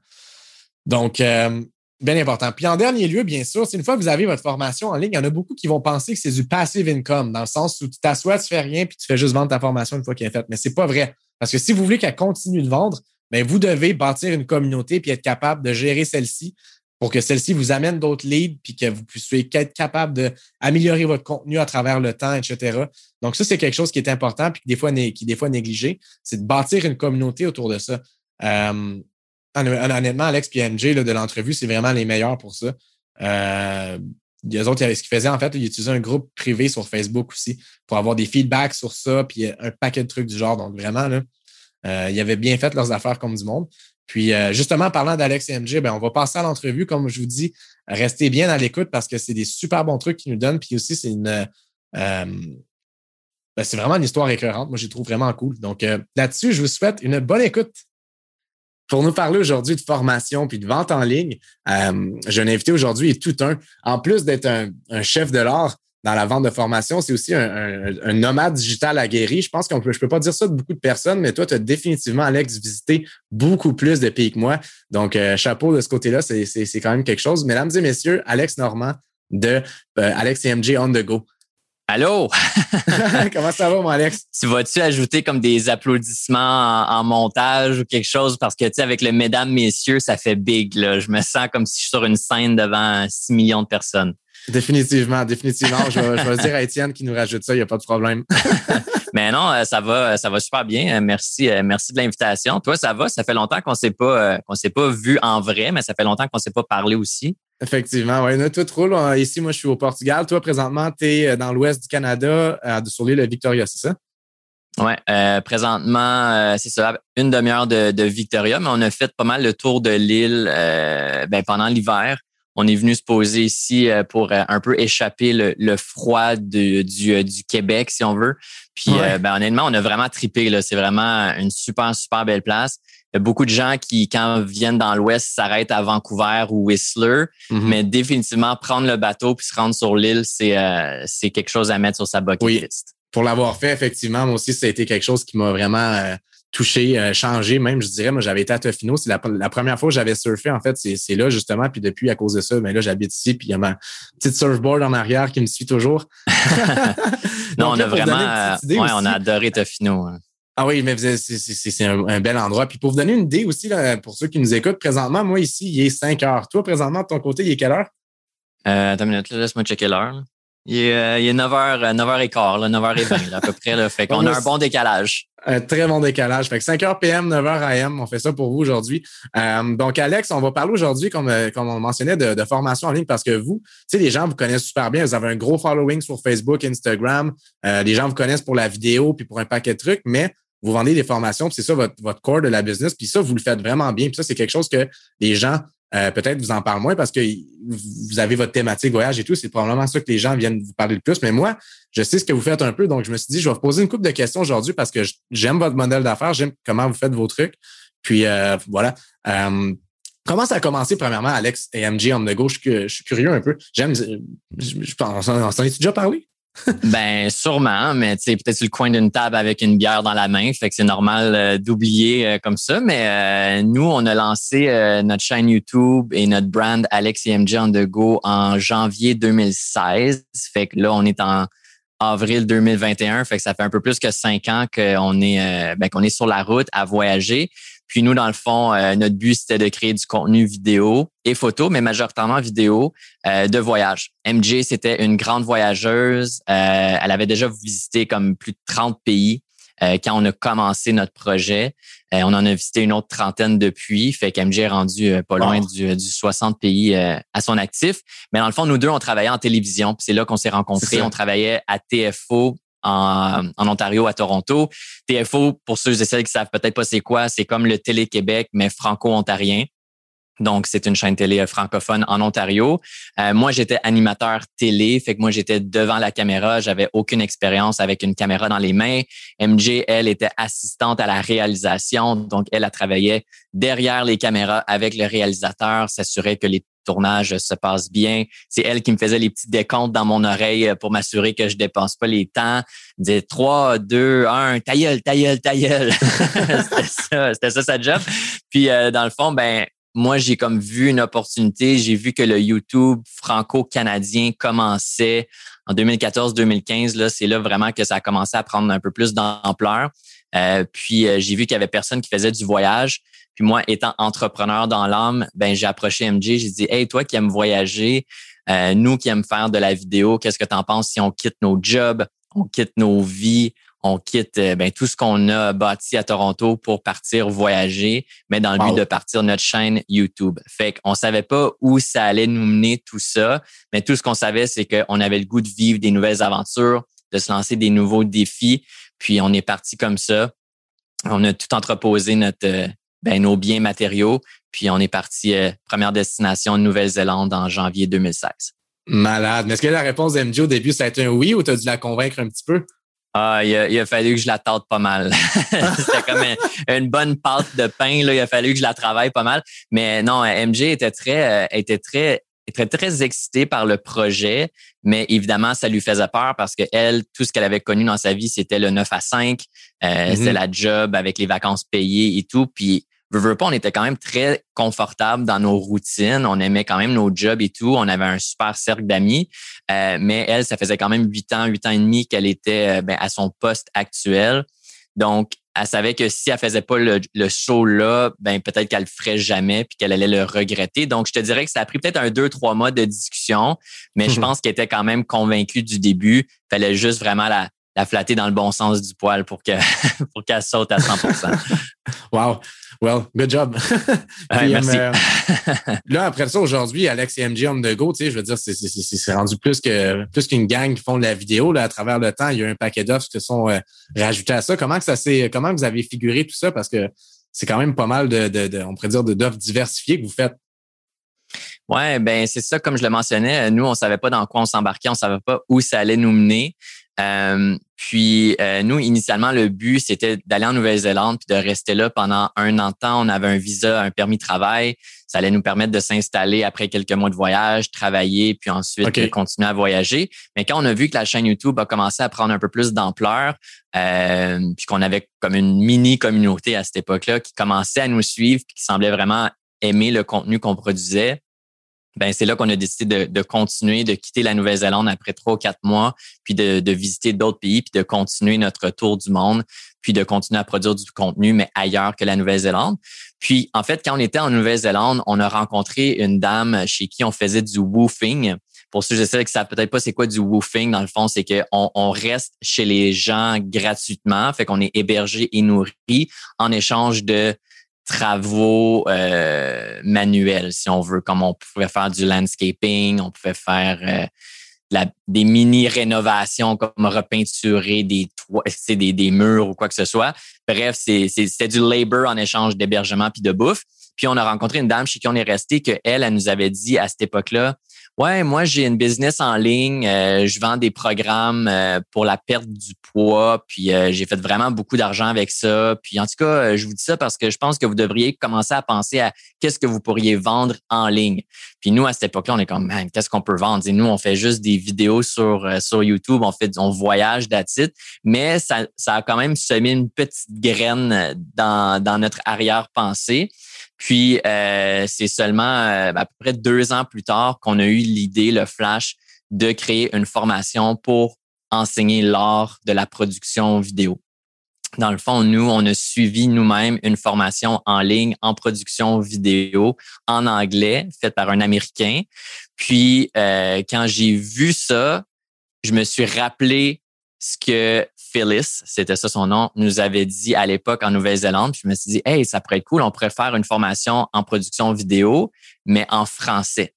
Donc, euh, bien important. Puis en dernier lieu, bien sûr, c'est une fois que vous avez votre formation en ligne, il y en a beaucoup qui vont penser que c'est du passive income, dans le sens où tu t'assois, tu fais rien, puis tu fais juste vendre ta formation une fois qu'elle est faite. Mais c'est pas vrai. Parce que si vous voulez qu'elle continue de vendre, bien, vous devez bâtir une communauté puis être capable de gérer celle-ci pour que celle-ci vous amène d'autres leads puis que vous puissiez être capable d'améliorer votre contenu à travers le temps, etc. Donc, ça, c'est quelque chose qui est important puis qui des fois, qui des fois négligé, c'est de bâtir une communauté autour de ça. Euh, honnêtement, Alex et MJ de l'entrevue, c'est vraiment les meilleurs pour ça. Euh, les autres, ce qu'ils faisaient, en fait, ils utilisaient un groupe privé sur Facebook aussi pour avoir des feedbacks sur ça, puis un paquet de trucs du genre. Donc, vraiment, là, euh, ils avaient bien fait leurs affaires comme du monde. Puis, euh, justement, parlant d'Alex et MJ, ben, on va passer à l'entrevue. Comme je vous dis, restez bien à l'écoute parce que c'est des super bons trucs qu'ils nous donnent. Puis aussi, c'est une. Ben, c'est vraiment une histoire écœurante. Moi, je trouve vraiment cool. Donc, là-dessus, je vous souhaite une bonne écoute. Pour nous parler aujourd'hui de formation puis de vente en ligne, euh, j'ai un invité aujourd'hui et tout un. En plus d'être un, chef de l'art dans la vente de formation, c'est aussi un, nomade digital aguerri. Je pense qu'on peut, je peux pas dire ça de beaucoup de personnes, mais toi, tu as définitivement, Alex, visité beaucoup plus de pays que moi. Donc, euh, chapeau de ce côté-là, c'est quand même quelque chose. Mesdames et messieurs, Alex Normand de euh, Alex et MJ On The Go. Allô? Comment ça va, mon Alex? Tu vas-tu ajouter comme des applaudissements en, montage ou quelque chose? Parce que, tu sais, avec le mesdames, messieurs, ça fait big, là. Je me sens comme si je suis sur une scène devant 6 millions de personnes. Définitivement, définitivement. je, vais, dire à Étienne qui nous rajoute ça, il n'y a pas de problème. Mais non, euh, ça va, ça va super bien. Euh, merci, euh, merci de l'invitation. Toi, ça va? Ça fait longtemps qu'on ne s'est pas, qu'on s'est pas vu en vrai, mais ça fait longtemps qu'on ne s'est pas parlé aussi. Effectivement, oui. Tout roule. Ici, moi, je suis au Portugal. Toi, présentement, tu es dans l'ouest du Canada, sur l'île Victoria, c'est ça? Oui, présentement, c'est ça, une demi-heure de, Victoria, mais on a fait pas mal le tour de l'île ben, pendant l'hiver on est venu se poser ici euh, pour euh, un peu échapper le, froid du, euh, du, Québec, si on veut. Puis, ben, honnêtement, on a vraiment tripé. C'est vraiment une super, super belle place. Il y a beaucoup de gens qui, quand viennent dans l'Ouest, s'arrêtent à Vancouver ou Whistler. Mm-hmm. Mais définitivement, prendre le bateau puis se rendre sur l'île, c'est c'est quelque chose à mettre sur sa bucket oui. Pour l'avoir fait, effectivement, moi aussi, ça a été quelque chose qui m'a vraiment touché, euh, changé même, je dirais. Moi, j'avais été à Tofino. C'est la, première fois que j'avais surfé, en fait, c'est là, justement. Puis depuis, à cause de ça, mais ben là, j'habite ici, puis il y a ma petite surfboard en arrière qui me suit toujours. non, on a vraiment. Euh, ouais, on a adoré Tofino. Hein. Ah oui, mais c'est un, bel endroit. Puis pour vous donner une idée aussi, pour ceux qui nous écoutent, présentement, moi ici, il est 5 heures. Toi, présentement, de ton côté, il est quelle heure? Euh, attends une minute, laisse-moi checker l'heure. Il est, il est 9h, 9h15, 9h20 à peu près. Là. Fait qu'on a un bon décalage. Un très bon décalage. Fait que 5h PM, 9h AM, on fait ça pour vous aujourd'hui. Euh, donc, Alex, on va parler aujourd'hui, comme, euh, comme on mentionnait, de, formation en ligne parce que vous, tu sais, les gens vous connaissent super bien. Vous avez un gros following sur Facebook, Instagram. Euh, les gens vous connaissent pour la vidéo puis pour un paquet de trucs, mais vous vendez des formations, c'est ça votre, votre core de la business, puis ça, vous le faites vraiment bien. Puis ça, c'est quelque chose que les gens euh, peut-être vous en parlent moins parce que vous avez votre thématique voyage et tout. C'est probablement ça que les gens viennent vous parler le plus. Mais moi, je sais ce que vous faites un peu. Donc, je me suis dit, je vais vous poser une couple de questions aujourd'hui parce que j'aime votre modèle d'affaires, j'aime comment vous faites vos trucs. Puis euh, voilà. Euh, comment ça a commencé, premièrement, Alex et MG on the go? Je, suis curieux un peu. J'aime. Je, pense, on s'en est déjà parlé? ben sûrement, mais tu sais peut-être sur le coin d'une table avec une bière dans la main, fait que c'est normal euh, d'oublier euh, comme ça. Mais euh, nous, on a lancé notre chaîne YouTube et notre brand Alex et MJ on the go en janvier 2016. Fait que là, on est en avril 2021, fait que ça fait un peu plus que cinq ans qu'on est ben, qu'on est sur la route à voyager. Puis nous, dans le fond, euh, notre but, c'était de créer du contenu vidéo et photo, mais majoritairement vidéo euh, de voyage. MJ, c'était une grande voyageuse. Euh, elle avait déjà visité comme plus de 30 pays quand on a commencé notre projet. on en a visité une autre trentaine depuis. Fait qu'MJ est rendu pas loin du, du, 60 pays à son actif. Mais dans le fond, nous deux, on travaillait en télévision. c'est là qu'on s'est rencontrés. On travaillait à TFO en, Ontario, à Toronto. TFO, pour ceux et celles qui savent peut-être pas c'est quoi, c'est comme le Télé-Québec, mais franco-ontarien. Donc, c'est une chaîne télé euh, francophone en Ontario. Euh, moi, j'étais animateur télé, fait que moi, j'étais devant la caméra. J'avais aucune expérience avec une caméra dans les mains. MJ, elle, était assistante à la réalisation. Donc, elle a travaillé derrière les caméras avec le réalisateur, s'assurer que les tournage se passe bien. C'est elle qui me faisait les petits décomptes dans mon oreille pour m'assurer que je dépense pas les temps. Disait 3, 2, 1, ta gueule, ta c'était ça, c'était ça sa job. Puis euh, dans le fond, ben moi, j'ai comme vu une opportunité. J'ai vu que le YouTube franco-canadien commençait en 2014-2015. Là, c'est là vraiment que ça a commencé à prendre un peu plus d'ampleur. Euh, puis euh, j'ai vu qu'il y avait personne qui faisait du voyage. Puis moi, étant entrepreneur dans l'âme, ben j'ai approché MJ, j'ai dit Hey, toi qui aimes voyager, euh, nous qui aiment faire de la vidéo, qu'est-ce que tu en penses si on quitte nos jobs, on quitte nos vies, on quitte euh, ben, tout ce qu'on a bâti à Toronto pour partir voyager, mais dans le but de partir notre chaîne YouTube. Fait qu'on savait pas où ça allait nous mener tout ça, mais tout ce qu'on savait, c'est qu'on avait le goût de vivre des nouvelles aventures, de se lancer des nouveaux défis. Puis on est parti comme ça. On a tout entreposé notre euh, ben, nos biens matériaux. Puis on est parti, euh, première destination Nouvelle-Zélande en janvier 2016. Malade. Mais est-ce que la réponse d'MJ au début, ça a été un oui ou tu as dû la convaincre un petit peu? Ah, il a, fallu que je la tente pas mal. C'était comme une, bonne pâte de pain. Là. Il a fallu que je la travaille pas mal. Mais non, MJ était très, euh, était très était très excitée par le projet, mais évidemment, ça lui faisait peur parce que elle, tout ce qu'elle avait connu dans sa vie, c'était le 9 à 5, euh, mm-hmm. c'est la job avec les vacances payées et tout. Puis, veux, veux pas, on était quand même très confortable dans nos routines. On aimait quand même nos jobs et tout. On avait un super cercle d'amis. Euh, mais elle, ça faisait quand même huit ans, huit ans et demi qu'elle était euh, ben, à son poste actuel. Donc, elle savait que si elle faisait pas le, show là, ben peut-être qu'elle le ferait jamais puis qu'elle allait le regretter. Donc, je te dirais que ça a pris peut-être un deux, trois mois de discussion, mais je pense qu'elle était quand même convaincue du début. Il fallait juste vraiment la, la flatter dans le bon sens du poil pour qu'elle pour qu'elle saute à 100% Wow. Well, good job. merci. Euh, là, après ça, aujourd'hui, Alex et MJ on the go, tu sais, je veux dire, c'est rendu plus que plus qu'une gang qui font de la vidéo. Là, à travers le temps, il y a un paquet d'offres qui sont euh, rajoutés à ça. Comment que ça s'est, comment vous avez figuré tout ça? Parce que c'est quand même pas mal de, de, de on pourrait dire, d'offres diversifiées que vous faites. Ouais, ben c'est ça, comme je le mentionnais, nous, on savait pas dans quoi on s'embarquait, on savait pas où ça allait nous mener. Euh, puis euh, nous, initialement, le but, c'était d'aller en Nouvelle-Zélande puis de rester là pendant un an de temps. On avait un visa, un permis de travail. Ça allait nous permettre de s'installer après quelques mois de voyage, travailler, puis ensuite continuer à voyager. Mais quand on a vu que la chaîne YouTube a commencé à prendre un peu plus d'ampleur, euh, puis qu'on avait comme une mini communauté à cette époque-là qui commençait à nous suivre, puis qui semblait vraiment aimer le contenu qu'on produisait, ben c'est là qu'on a décidé de, continuer, de quitter la Nouvelle-Zélande après trois ou quatre mois, puis de, de visiter d'autres pays, puis de continuer notre tour du monde, puis de continuer à produire du contenu, mais ailleurs que la Nouvelle-Zélande. Puis, en fait, quand on était en Nouvelle-Zélande, on a rencontré une dame chez qui on faisait du woofing. Pour ceux qui sais que ça peut-être pas c'est quoi du woofing, dans le fond, c'est qu'on on reste chez les gens gratuitement, fait qu'on est hébergé et nourri en échange de travaux euh, manuels, si on veut, comme on pouvait faire du landscaping, on pouvait faire euh, des mini-rénovations comme repeinturer des toits, des, des murs ou quoi que ce soit. Bref, c'était du labor en échange d'hébergement puis de bouffe. Puis on a rencontré une dame chez qui on est resté que elle, elle nous avait dit à cette époque-là, Ouais, moi j'ai une business en ligne, euh, je vends des programmes euh, pour la perte du poids, puis euh, j'ai fait vraiment beaucoup d'argent avec ça. Puis en tout cas, je vous dis ça parce que je pense que vous devriez commencer à penser à qu'est-ce que vous pourriez vendre en ligne. Puis nous à cette époque-là, on est comme man, qu'est-ce qu'on peut vendre? Et nous on fait juste des vidéos sur sur YouTube, on fait on voyage d'attitude, mais ça ça a quand même semé une petite graine dans dans notre arrière-pensée. Puis euh, c'est seulement euh, à peu près deux ans plus tard qu'on a eu l'idée, le flash, de créer une formation pour enseigner l'art de la production vidéo. Dans le fond, nous, on a suivi nous-mêmes une formation en ligne en production vidéo en anglais, faite par un Américain. Puis, euh, quand j'ai vu ça, je me suis rappelé ce que Phyllis, c'était ça son nom, nous avait dit à l'époque en Nouvelle-Zélande. Je me suis dit, hey, ça pourrait être cool, on pourrait faire une formation en production vidéo, mais en français.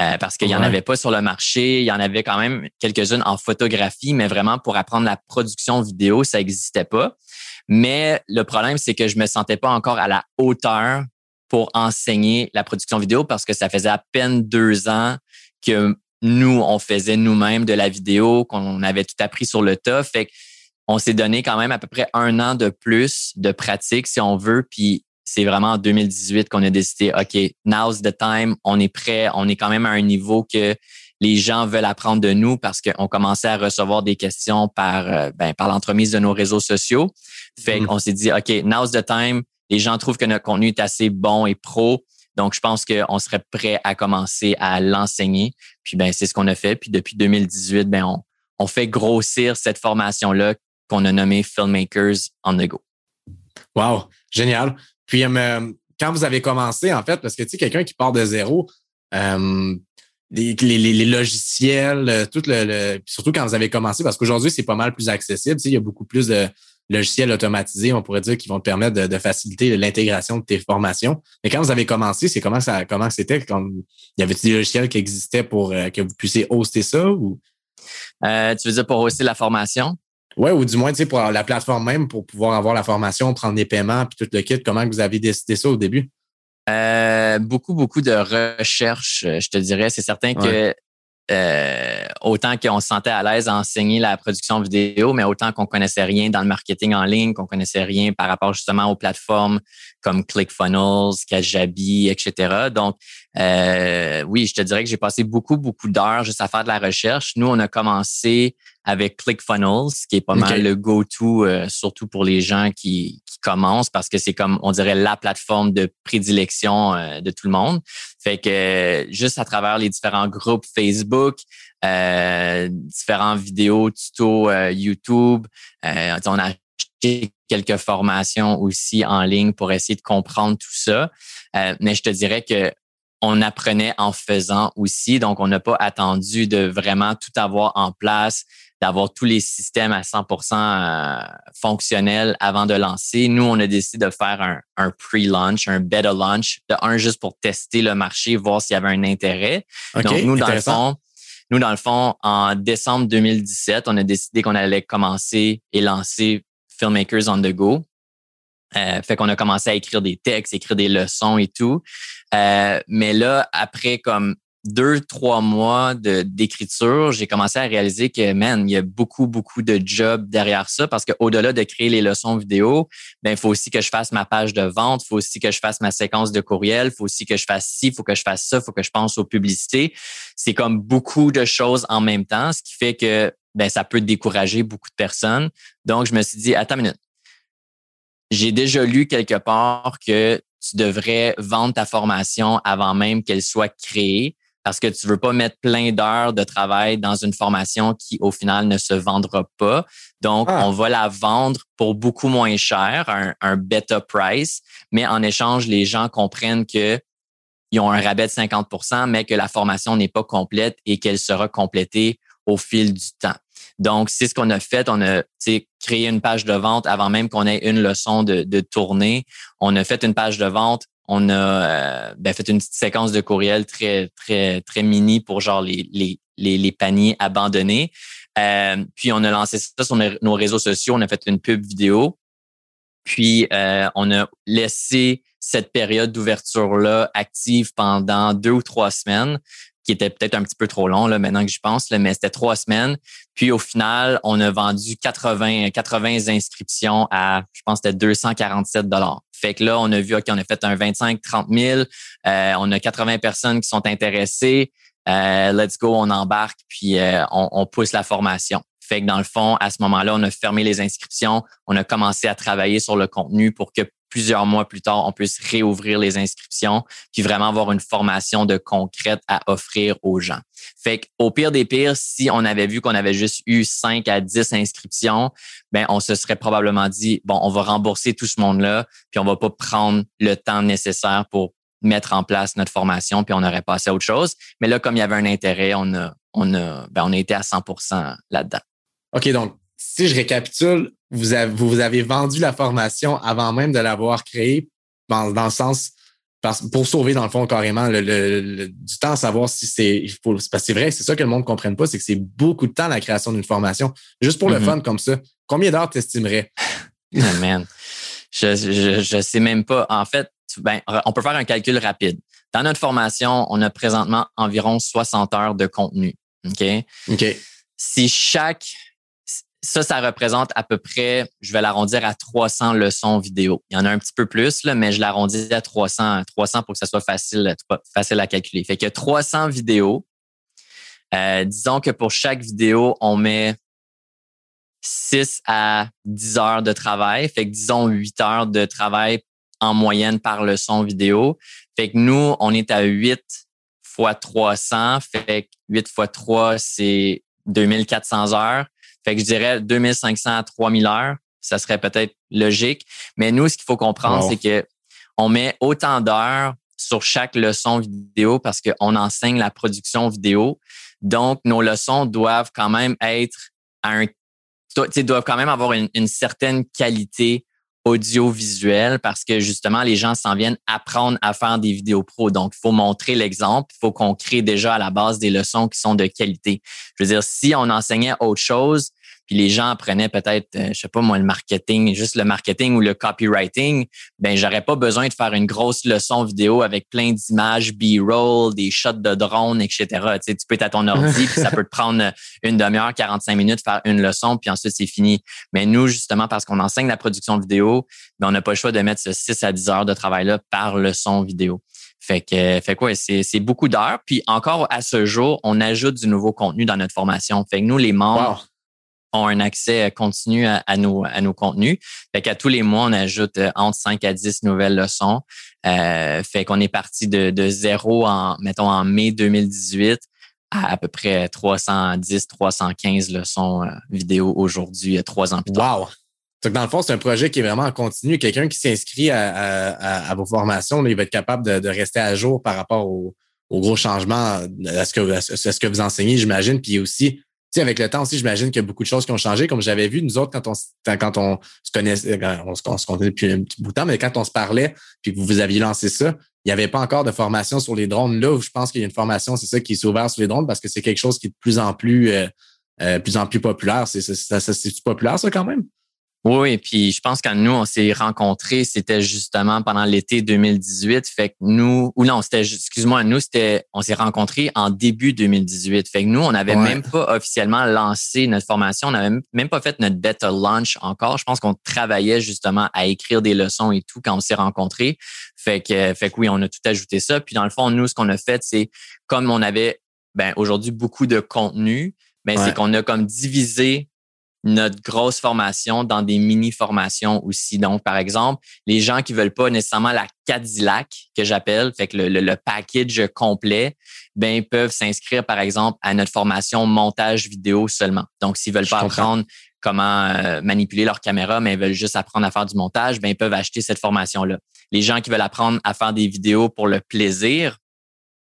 Euh, parce qu'il n'y en avait pas sur le marché. Il y en avait quand même quelques-unes en photographie, mais vraiment pour apprendre la production vidéo, ça n'existait pas. Mais le problème, c'est que je me sentais pas encore à la hauteur pour enseigner la production vidéo parce que ça faisait à peine deux ans que nous, on faisait nous-mêmes de la vidéo, qu'on avait tout appris sur le tas. Fait on s'est donné quand même à peu près un an de plus de pratique, si on veut. Puis c'est vraiment en 2018 qu'on a décidé, OK, now's the time, on est prêt, on est quand même à un niveau que les gens veulent apprendre de nous parce qu'on commençait à recevoir des questions par, euh, ben, par l'entremise de nos réseaux sociaux. Fait mm-hmm. qu'on s'est dit, OK, now's the time. Les gens trouvent que notre contenu est assez bon et pro. Donc, je pense qu'on serait prêt à commencer à l'enseigner. Puis, ben, c'est ce qu'on a fait. Puis, depuis 2018, ben, on, on fait grossir cette formation-là qu'on a nommé Filmmakers on the Go. Wow, génial. Puis euh, quand vous avez commencé, en fait, parce que tu sais, quelqu'un qui part de zéro, euh, les, logiciels, euh, tout le, surtout quand vous avez commencé, parce qu'aujourd'hui, c'est pas mal plus accessible. Tu sais, il y a beaucoup plus de logiciels automatisés, on pourrait dire, qui vont te permettre de, faciliter l'intégration de tes formations. Mais quand vous avez commencé, c'est comment ça comment c'était? Comme, y avait-il des logiciels qui existaient pour que vous puissiez hoster ça ou? tu veux dire pour hoster la formation? Oui, ou du moins, tu sais, pour la plateforme même, pour pouvoir avoir la formation, prendre des paiements, puis tout le kit, comment vous avez décidé ça au début? Euh, beaucoup, beaucoup de recherche, euh, je te dirais. C'est certain que euh, autant qu'on se sentait à l'aise à enseigner la production vidéo, mais autant qu'on connaissait rien dans le marketing en ligne, qu'on connaissait rien par rapport justement aux plateformes comme ClickFunnels, Kajabi, etc. Donc, euh, oui, je te dirais que j'ai passé beaucoup, beaucoup d'heures juste à faire de la recherche. Nous, on a commencé avec ClickFunnels, qui est pas mal le go-to, euh, surtout pour les gens qui, qui commencent, parce que c'est comme, on dirait, la plateforme de prédilection euh, de tout le monde. Fait que juste à travers les différents groupes Facebook, euh, différents vidéos, tutos YouTube, on a acheté quelques formations aussi en ligne pour essayer de comprendre tout ça. mais je te dirais que on apprenait en faisant aussi. Donc, on n'a pas attendu de vraiment tout avoir en place, d'avoir tous les systèmes à 100% euh, fonctionnels avant de lancer. Nous, on a décidé de faire un, un pre-launch, un beta launch, de un juste pour tester le marché, voir s'il y avait un intérêt. Donc, nous, dans le fond, nous, dans le fond, en décembre 2017, on a décidé qu'on allait commencer et lancer Filmmakers on the Go. Euh, fait qu'on a commencé à écrire des textes, écrire des leçons et tout. Euh, mais là, après comme deux, trois mois d'écriture, j'ai commencé à réaliser que, man, il y a beaucoup, beaucoup de jobs derrière ça parce qu'au-delà de créer les leçons vidéo, ben, il faut aussi que je fasse ma page de vente, il faut aussi que je fasse ma séquence de courriel, il faut aussi que je fasse ci, il faut que je fasse ça, il faut que je pense aux publicités. C'est comme beaucoup de choses en même temps, ce qui fait que, ben, ça peut décourager beaucoup de personnes. Donc, je me suis dit, attends une minute. J'ai déjà lu quelque part que tu devrais vendre ta formation avant même qu'elle soit créée parce que tu veux pas mettre plein d'heures de travail dans une formation qui, au final, ne se vendra pas. Donc, ah. on va la vendre pour beaucoup moins cher, un, un beta price, mais en échange, les gens comprennent que ils ont un rabais de 50% mais que la formation n'est pas complète et qu'elle sera complétée au fil du temps. Donc, c'est ce qu'on a fait. On a créé une page de vente avant même qu'on ait une leçon de, de tournée. On a fait une page de vente. On a euh, ben, fait une petite séquence de courriel très, très, très mini pour genre les, les, les, paniers abandonnés. Euh, puis on a lancé ça sur nos réseaux sociaux. On a fait une pub vidéo. Puis euh, on a laissé cette période d'ouverture-là active pendant deux ou trois semaines, qui était peut-être un petit peu trop long là, maintenant que j'y pense, là, mais c'était trois semaines. Puis au final, on a vendu 80, 80 inscriptions à, je pense, c'était 247 dollars. Fait que là, on a vu, OK, on a fait un 25, 30 000. Euh, on a 80 personnes qui sont intéressées. Euh, let's go, on embarque, puis euh, on, on pousse la formation. Fait que dans le fond, à ce moment-là, on a fermé les inscriptions, on a commencé à travailler sur le contenu pour que plusieurs mois plus tard, on puisse réouvrir les inscriptions, puis vraiment avoir une formation de concrète à offrir aux gens. Fait qu'au pire des pires, si on avait vu qu'on avait juste eu 5 à 10 inscriptions, ben on se serait probablement dit bon, on va rembourser tout ce monde-là, puis on va pas prendre le temps nécessaire pour mettre en place notre formation, puis on aurait passé à autre chose. Mais là, comme il y avait un intérêt, on a, on a, ben on a été à 100% là-dedans. OK, donc si je récapitule, vous avez, vous avez vendu la formation avant même de l'avoir créée, dans, dans, le sens pour sauver, dans le fond, carrément le, du temps à savoir si c'est. Parce que c'est vrai, c'est ça que le monde ne comprenne pas, c'est que c'est beaucoup de temps la création d'une formation. Juste pour le mm-hmm. fun comme ça. Combien d'heures t'estimerais? oh man. Je, je, je sais même pas. En fait, ben, on peut faire un calcul rapide. Dans notre formation, on a présentement environ 60 heures de contenu. OK? OK. Si chaque ça, ça représente à peu près, je vais l'arrondir à 300 leçons vidéo. Il y en a un petit peu plus, là, mais je l'arrondis à 300, 300 pour que ça soit facile, facile à calculer. Fait que 300 vidéos. Euh, disons que pour chaque vidéo, on met 6 à 10 heures de travail. Fait que disons 8 heures de travail en moyenne par leçon vidéo. Fait que nous, on est à 8 fois 300. Fait que 8 fois 3, c'est 2400 heures. Fait que je dirais 2500 à 3000 heures, ça serait peut-être logique. Mais nous, ce qu'il faut comprendre, c'est que on met autant d'heures sur chaque leçon vidéo parce qu'on enseigne la production vidéo. Donc, nos leçons doivent quand même être à un, doivent quand même avoir une, une certaine qualité audiovisuel parce que justement, les gens s'en viennent apprendre à faire des vidéos pro. Donc, il faut montrer l'exemple. Il faut qu'on crée déjà à la base des leçons qui sont de qualité. Je veux dire, si on enseignait autre chose, puis les gens apprenaient peut-être, euh, je sais pas moi, le marketing, juste le marketing ou le copywriting, ben j'aurais pas besoin de faire une grosse leçon vidéo avec plein d'images B-roll, des shots de drone, etc. Tu, sais, tu peux être à ton ordi, puis ça peut te prendre une demi-heure, 45 minutes faire une leçon, puis ensuite c'est fini. Mais nous, justement, parce qu'on enseigne la production vidéo, ben on n'a pas le choix de mettre ce 6 à 10 heures de travail-là par leçon vidéo. Fait que, fait quoi, c'est, c'est beaucoup d'heures. Puis encore à ce jour, on ajoute du nouveau contenu dans notre formation. Fait que nous, les membres, ont un accès continu à, nos, à nos contenus. Fait qu'à tous les mois, on ajoute euh, entre 5 à 10 nouvelles leçons. Euh, fait qu'on est parti de, de zéro en, mettons, en mai 2018 à à peu près 310, 315 leçons euh, vidéo aujourd'hui, trois ans plus tard. Wow! Donc, dans le fond, c'est un projet qui est vraiment en continu. Quelqu'un qui s'inscrit à, vos formations, il va être capable de, de, rester à jour par rapport aux, gros changements, à ce que, à ce que vous enseignez, j'imagine. Puis aussi, sais, avec le temps aussi, j'imagine qu'il y a beaucoup de choses qui ont changé. Comme j'avais vu, nous autres, quand on, quand on se connaissait, on se, connaît depuis un petit bout de temps, mais quand on se parlait, puis que vous aviez lancé ça, il n'y avait pas encore de formation sur les drones. Là, où je pense qu'il y a une formation, c'est ça qui est ouvert sur les drones parce que c'est quelque chose qui est de plus en plus, euh, euh plus en plus populaire. C'est, c'est populaire, ça, quand même? Oui, puis je pense quand nous, on s'est rencontrés, c'était justement pendant l'été 2018. Fait que nous, ou non, c'était, excuse-moi, nous, c'était, on s'est rencontrés en début 2018. Fait que nous, on n'avait même pas officiellement lancé notre formation. On n'avait même pas fait notre beta launch encore. Je pense qu'on travaillait justement à écrire des leçons et tout quand on s'est rencontrés. Fait que, fait que oui, on a tout ajouté ça. Puis dans le fond, nous, ce qu'on a fait, c'est comme on avait, ben, aujourd'hui beaucoup de contenu, ben, c'est qu'on a comme divisé notre grosse formation dans des mini-formations aussi. Donc, par exemple, les gens qui veulent pas nécessairement la Cadillac, que j'appelle, fait que le, le, package complet, ben, peuvent s'inscrire, par exemple, à notre formation montage vidéo seulement. Donc, s'ils veulent pas apprendre comment euh, manipuler leur caméra, mais ils veulent juste apprendre à faire du montage, ben, ils peuvent acheter cette formation-là. Les gens qui veulent apprendre à faire des vidéos pour le plaisir,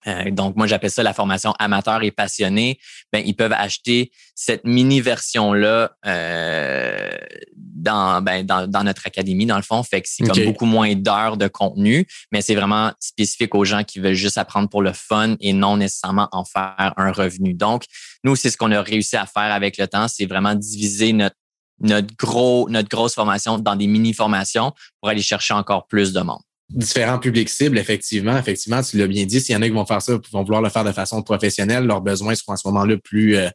euh, donc, moi, j'appelle ça la formation amateur et passionné. Ben, ils peuvent acheter cette mini version-là euh, dans, ben, dans, dans, notre académie, dans le fond. Fait que c'est comme beaucoup moins d'heures de contenu, mais c'est vraiment spécifique aux gens qui veulent juste apprendre pour le fun et non nécessairement en faire un revenu. Donc, nous, c'est ce qu'on a réussi à faire avec le temps, c'est vraiment diviser notre notre gros notre grosse formation dans des mini formations pour aller chercher encore plus de monde différents publics cibles, effectivement. Effectivement, tu l'as bien dit, s'il y en a qui vont faire ça, vont vouloir le faire de façon professionnelle, leurs besoins seront à ce moment-là plus, euh,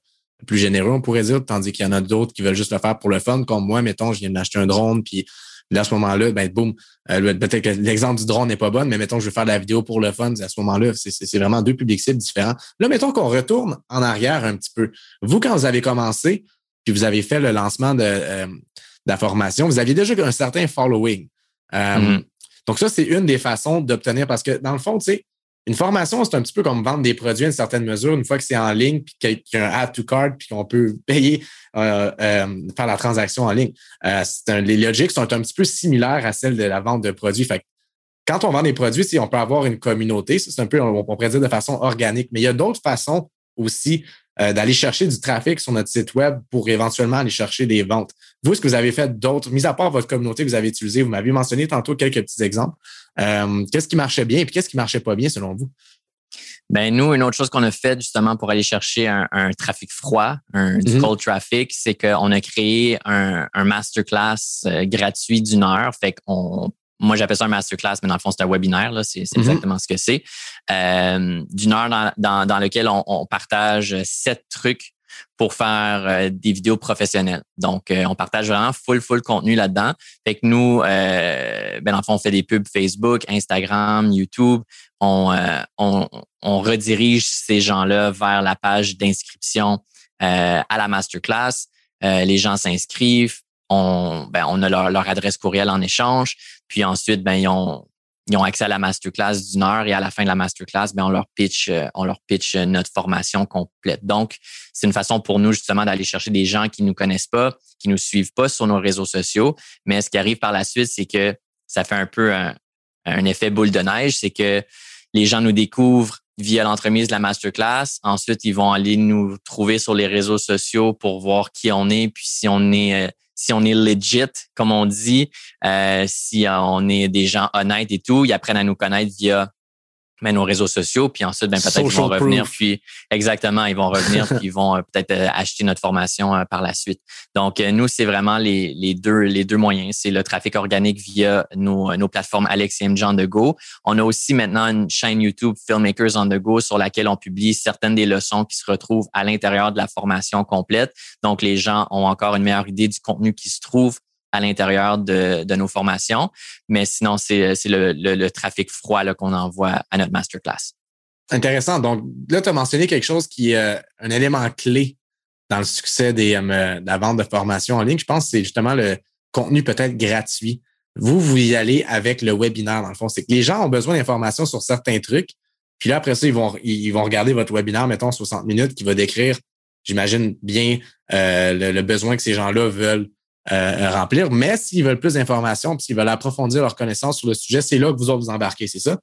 plus généreux, on pourrait dire, tandis qu'il y en a d'autres qui veulent juste le faire pour le fun, comme moi, mettons, je viens d'acheter un drone, puis là, à ce moment-là, ben boum, euh, peut-être que l'exemple du drone n'est pas bon, mais mettons, je veux faire de la vidéo pour le fun, à ce moment-là, c'est vraiment deux publics cibles différents. Là, mettons qu'on retourne en arrière un petit peu. Vous, quand vous avez commencé, puis vous avez fait le lancement de, euh, la formation, vous aviez déjà un certain following. Mm-hmm. Donc, ça, c'est une des façons d'obtenir parce que dans le fond, tu sais, une formation, c'est un petit peu comme vendre des produits à une certaine mesure. Une fois que c'est en ligne, puis qu'il y a un add to card, puis qu'on peut payer, euh, euh, faire la transaction en ligne. Euh, les logiques sont un petit peu similaires à celles de la vente de produits. Fait quand on vend des produits, on peut avoir une communauté. C'est un peu, on pourrait dire de façon organique. Mais il y a d'autres façons aussi euh, d'aller chercher du trafic sur notre site web pour éventuellement aller chercher des ventes. Vous, est-ce que vous avez fait d'autres, mis à part votre communauté que vous avez utilisée, vous m'avez mentionné tantôt quelques petits exemples. Euh, qu'est-ce qui marchait bien et qu'est-ce qui marchait pas bien selon vous? Ben nous, une autre chose qu'on a fait justement pour aller chercher un, trafic froid, un du mm-hmm. cold traffic, c'est qu'on a créé un, un masterclass euh, gratuit d'une heure. Fait qu'on moi, j'appelle ça un masterclass, mais dans le fond, c'est un webinaire. C'est mm-hmm. exactement ce que c'est. Euh, d'une heure dans, dans, lequel on, partage sept trucs pour faire euh, des vidéos professionnelles. Donc, euh, on partage vraiment full, full contenu là-dedans. Fait que nous, ben, dans le fond, on fait des pubs Facebook, Instagram, YouTube. On, on, on redirige ces gens-là vers la page d'inscription à la masterclass. les gens s'inscrivent, on, ben, on a leur, leur, adresse courriel en échange. Puis ensuite, ben, ils ont, ils ont accès à la masterclass d'une heure et à la fin de la masterclass, ben, on leur pitch, euh, on leur pitch euh, notre formation complète. Donc, c'est une façon pour nous justement d'aller chercher des gens qui nous connaissent pas, qui nous suivent pas sur nos réseaux sociaux. Mais ce qui arrive par la suite, c'est que ça fait un peu un, un effet boule de neige, c'est que les gens nous découvrent via l'entremise de la masterclass. Ensuite, ils vont aller nous trouver sur les réseaux sociaux pour voir qui on est, puis si on est euh, si on est legit, comme on dit, euh, si on est des gens honnêtes et tout, ils apprennent à nous connaître via mais nos réseaux sociaux, puis ensuite, ben, peut-être qu'ils vont revenir, puis exactement, ils vont revenir, puis ils vont euh, peut-être euh, acheter notre formation euh, par la suite. Donc, nous, c'est vraiment les, les, deux, les deux moyens. C'est le trafic organique via nos, nos plateformes Alex et MJ on the go. On a aussi maintenant une chaîne YouTube Filmmakers on the go sur laquelle on publie certaines des leçons qui se retrouvent à l'intérieur de la formation complète. Donc, les gens ont encore une meilleure idée du contenu qui se trouve à l'intérieur de, nos formations. Mais sinon, c'est le, le, le, trafic froid qu'on envoie à notre masterclass. Intéressant. Donc, là, tu as mentionné quelque chose qui est euh, un élément clé dans le succès des, euh, de la vente de formation en ligne. Je pense que c'est justement le contenu peut-être gratuit. Vous, vous y allez avec le webinaire, dans le fond. C'est que les gens ont besoin d'informations sur certains trucs. Puis là, après ça, ils vont, ils vont regarder votre webinaire, mettons 60 minutes, qui va décrire, j'imagine bien, euh, le, le, besoin que ces gens-là veulent euh, remplir. Mais s'ils veulent plus d'informations, s'ils veulent approfondir leur connaissance sur le sujet, c'est là que vous autres vous embarquez, c'est ça?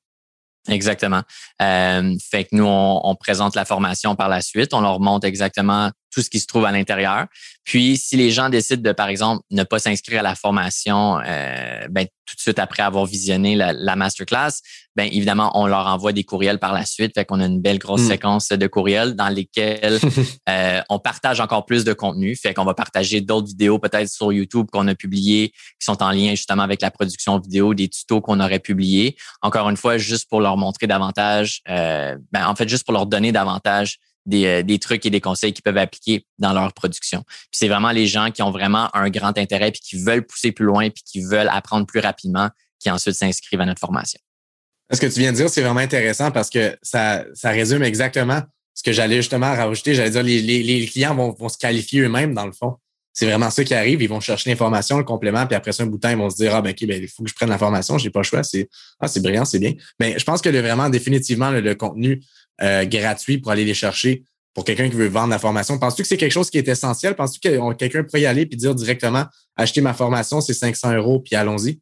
Exactement. Euh, fait que nous, on, présente la formation par la suite. On leur montre exactement tout ce qui se trouve à l'intérieur. Puis, si les gens décident de, par exemple, ne pas s'inscrire à la formation euh, ben, tout de suite après avoir visionné la, masterclass, ben évidemment, on leur envoie des courriels par la suite. Fait qu'on a une belle grosse hmm. séquence de courriels dans lesquels euh, on partage encore plus de contenu. Fait qu'on va partager d'autres vidéos peut-être sur YouTube qu'on a publiées qui sont en lien justement avec la production vidéo, des tutos qu'on aurait publiés. Encore une fois, juste pour leur montrer davantage, euh, ben, en fait, juste pour leur donner davantage euh, des, trucs et des conseils qu'ils peuvent appliquer dans leur production. Puis c'est vraiment les gens qui ont vraiment un grand intérêt puis qui veulent pousser plus loin puis qui veulent apprendre plus rapidement qui ensuite s'inscrivent à notre formation. Ce que tu viens de dire, c'est vraiment intéressant parce que ça, ça résume exactement ce que j'allais justement rajouter. J'allais dire les, les, les clients vont, vont, se qualifier eux-mêmes dans le fond. c'est vraiment ça qui arrive. Ils vont chercher l'information, le complément, puis après ça, un bout de temps, ils vont se dire, ah, ben, OK, ben, il faut que je prenne l'information, j'ai pas le choix. C'est, ah, c'est brillant, c'est bien. Mais je pense que le, vraiment, définitivement, le, contenu euh, gratuit pour aller les chercher pour quelqu'un qui veut vendre la formation. Penses-tu que c'est quelque chose qui est essentiel? Penses-tu que quelqu'un pourrait y aller puis dire directement, acheter ma formation, c'est 500 euros, puis allons-y?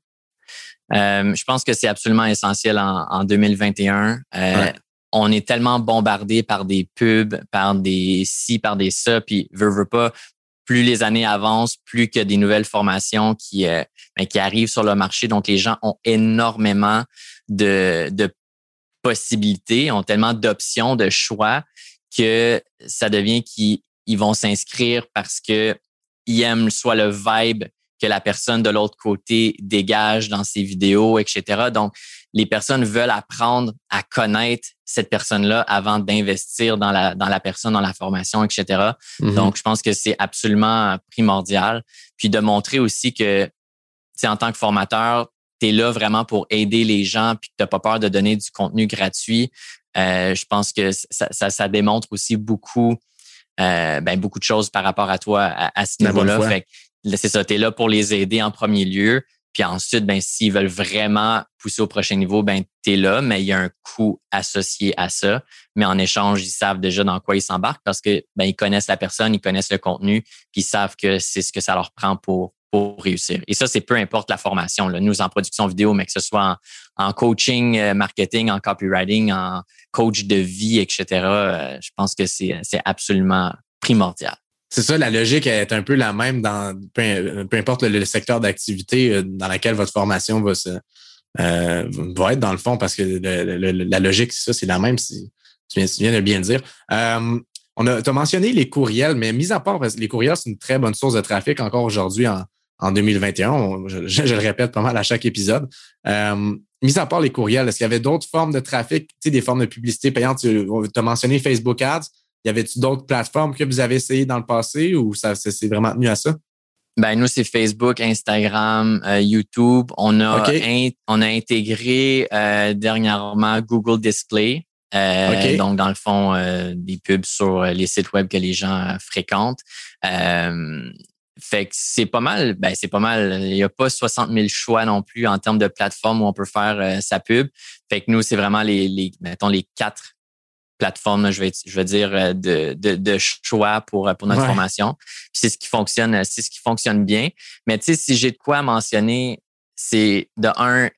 Euh, je pense que c'est absolument essentiel en, 2021. Euh, on est tellement bombardé par des pubs, par des ci, par des ça, puis veut, veut pas, plus les années avancent, plus que des nouvelles formations qui, euh, ben, qui arrivent sur le marché. Donc, les gens ont énormément de, de possibilités, ont tellement d'options, de choix que ça devient qu'ils ils vont s'inscrire parce que ils aiment soit le vibe que la personne de l'autre côté dégage dans ses vidéos, etc. Donc, les personnes veulent apprendre à connaître cette personne-là avant d'investir dans la, dans la personne, dans la formation, etc. Mm-hmm. Donc, je pense que c'est absolument primordial. Puis de montrer aussi que, tu en tant que formateur, tu es là vraiment pour aider les gens puis que tu n'as pas peur de donner du contenu gratuit. Euh, je pense que ça, ça, ça démontre aussi beaucoup, euh, ben, beaucoup de choses par rapport à toi à, ce niveau-là. C'est ça, tu là pour les aider en premier lieu. Puis ensuite, ben, s'ils veulent vraiment pousser au prochain niveau, ben, tu es là, mais il y a un coût associé à ça. Mais en échange, ils savent déjà dans quoi ils s'embarquent parce que ben, ils connaissent la personne, ils connaissent le contenu, puis ils savent que c'est ce que ça leur prend pour, pour réussir. Et ça, c'est peu importe la formation. Là. Nous, en production vidéo, mais que ce soit en, coaching, euh, marketing, en copywriting, en coach de vie, etc., euh, je pense que c'est absolument primordial. C'est ça, la logique est un peu la même dans peu, importe le, secteur d'activité euh, dans lequel votre formation va se euh, va être dans le fond, parce que la logique, c'est ça, c'est la même. Si, tu, viens, de bien le dire. Euh, on a, as mentionné les courriels, mais mis à part, les courriels, c'est une très bonne source de trafic encore aujourd'hui en, en 2021. je, je, le répète pas mal à chaque épisode. Euh, mis à part les courriels, est-ce qu'il y avait d'autres formes de trafic, tu sais, des formes de publicité payantes? Tu as mentionné Facebook Ads. Y avait-tu d'autres plateformes que vous avez essayé dans le passé ou ça s'est vraiment tenu à ça? Ben nous c'est Facebook, Instagram, euh, YouTube. On a on a intégré euh, dernièrement Google Display. Euh, donc dans le fond des pubs sur les sites web que les gens fréquentent. fait que c'est pas mal. Ben c'est pas mal. Il n'y a pas 60 000 choix non plus en termes de plateforme où on peut faire sa pub. Fait que nous c'est vraiment les les mettons les quatre plateforme, je vais, je vais dire, euh, de, de, de choix pour, euh, pour notre formation. C'est ce qui fonctionne, euh, c'est ce qui fonctionne bien. Mais tu sais, si j'ai de quoi mentionner, c'est de un,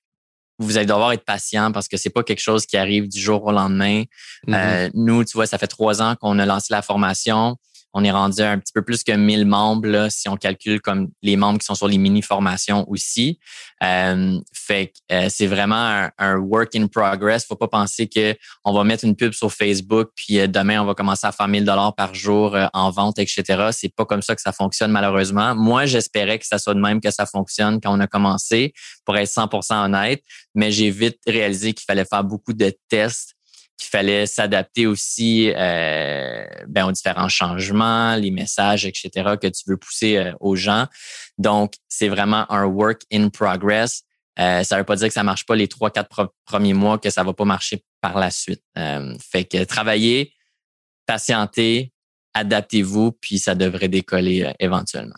vous allez devoir être patient parce que c'est pas quelque chose qui arrive du jour au lendemain. Mm-hmm. nous, tu vois, ça fait trois ans qu'on a lancé la formation. On est rendu à un petit peu plus que 1000 membres là, si on calcule comme les membres qui sont sur les mini-formations aussi. Euh, fait que euh, c'est vraiment un, work in progress. Faut pas penser que on va mettre une pub sur Facebook puis euh, demain on va commencer à faire 1000 dollars par jour en vente, etc. C'est pas comme ça que ça fonctionne malheureusement. Moi, j'espérais que ça soit de même que ça fonctionne quand on a commencé, pour être 100% honnête. Mais j'ai vite réalisé qu'il fallait faire beaucoup de tests qu'il fallait s'adapter aussi euh, ben, aux différents changements, les messages, etc., que tu veux pousser euh, aux gens. Donc, c'est vraiment un work in progress. Euh, ça ne veut pas dire que ça marche pas les trois, quatre premiers mois, que ça va pas marcher par la suite. Euh, fait que travaillez, patientez, adaptez-vous, puis ça devrait décoller éventuellement.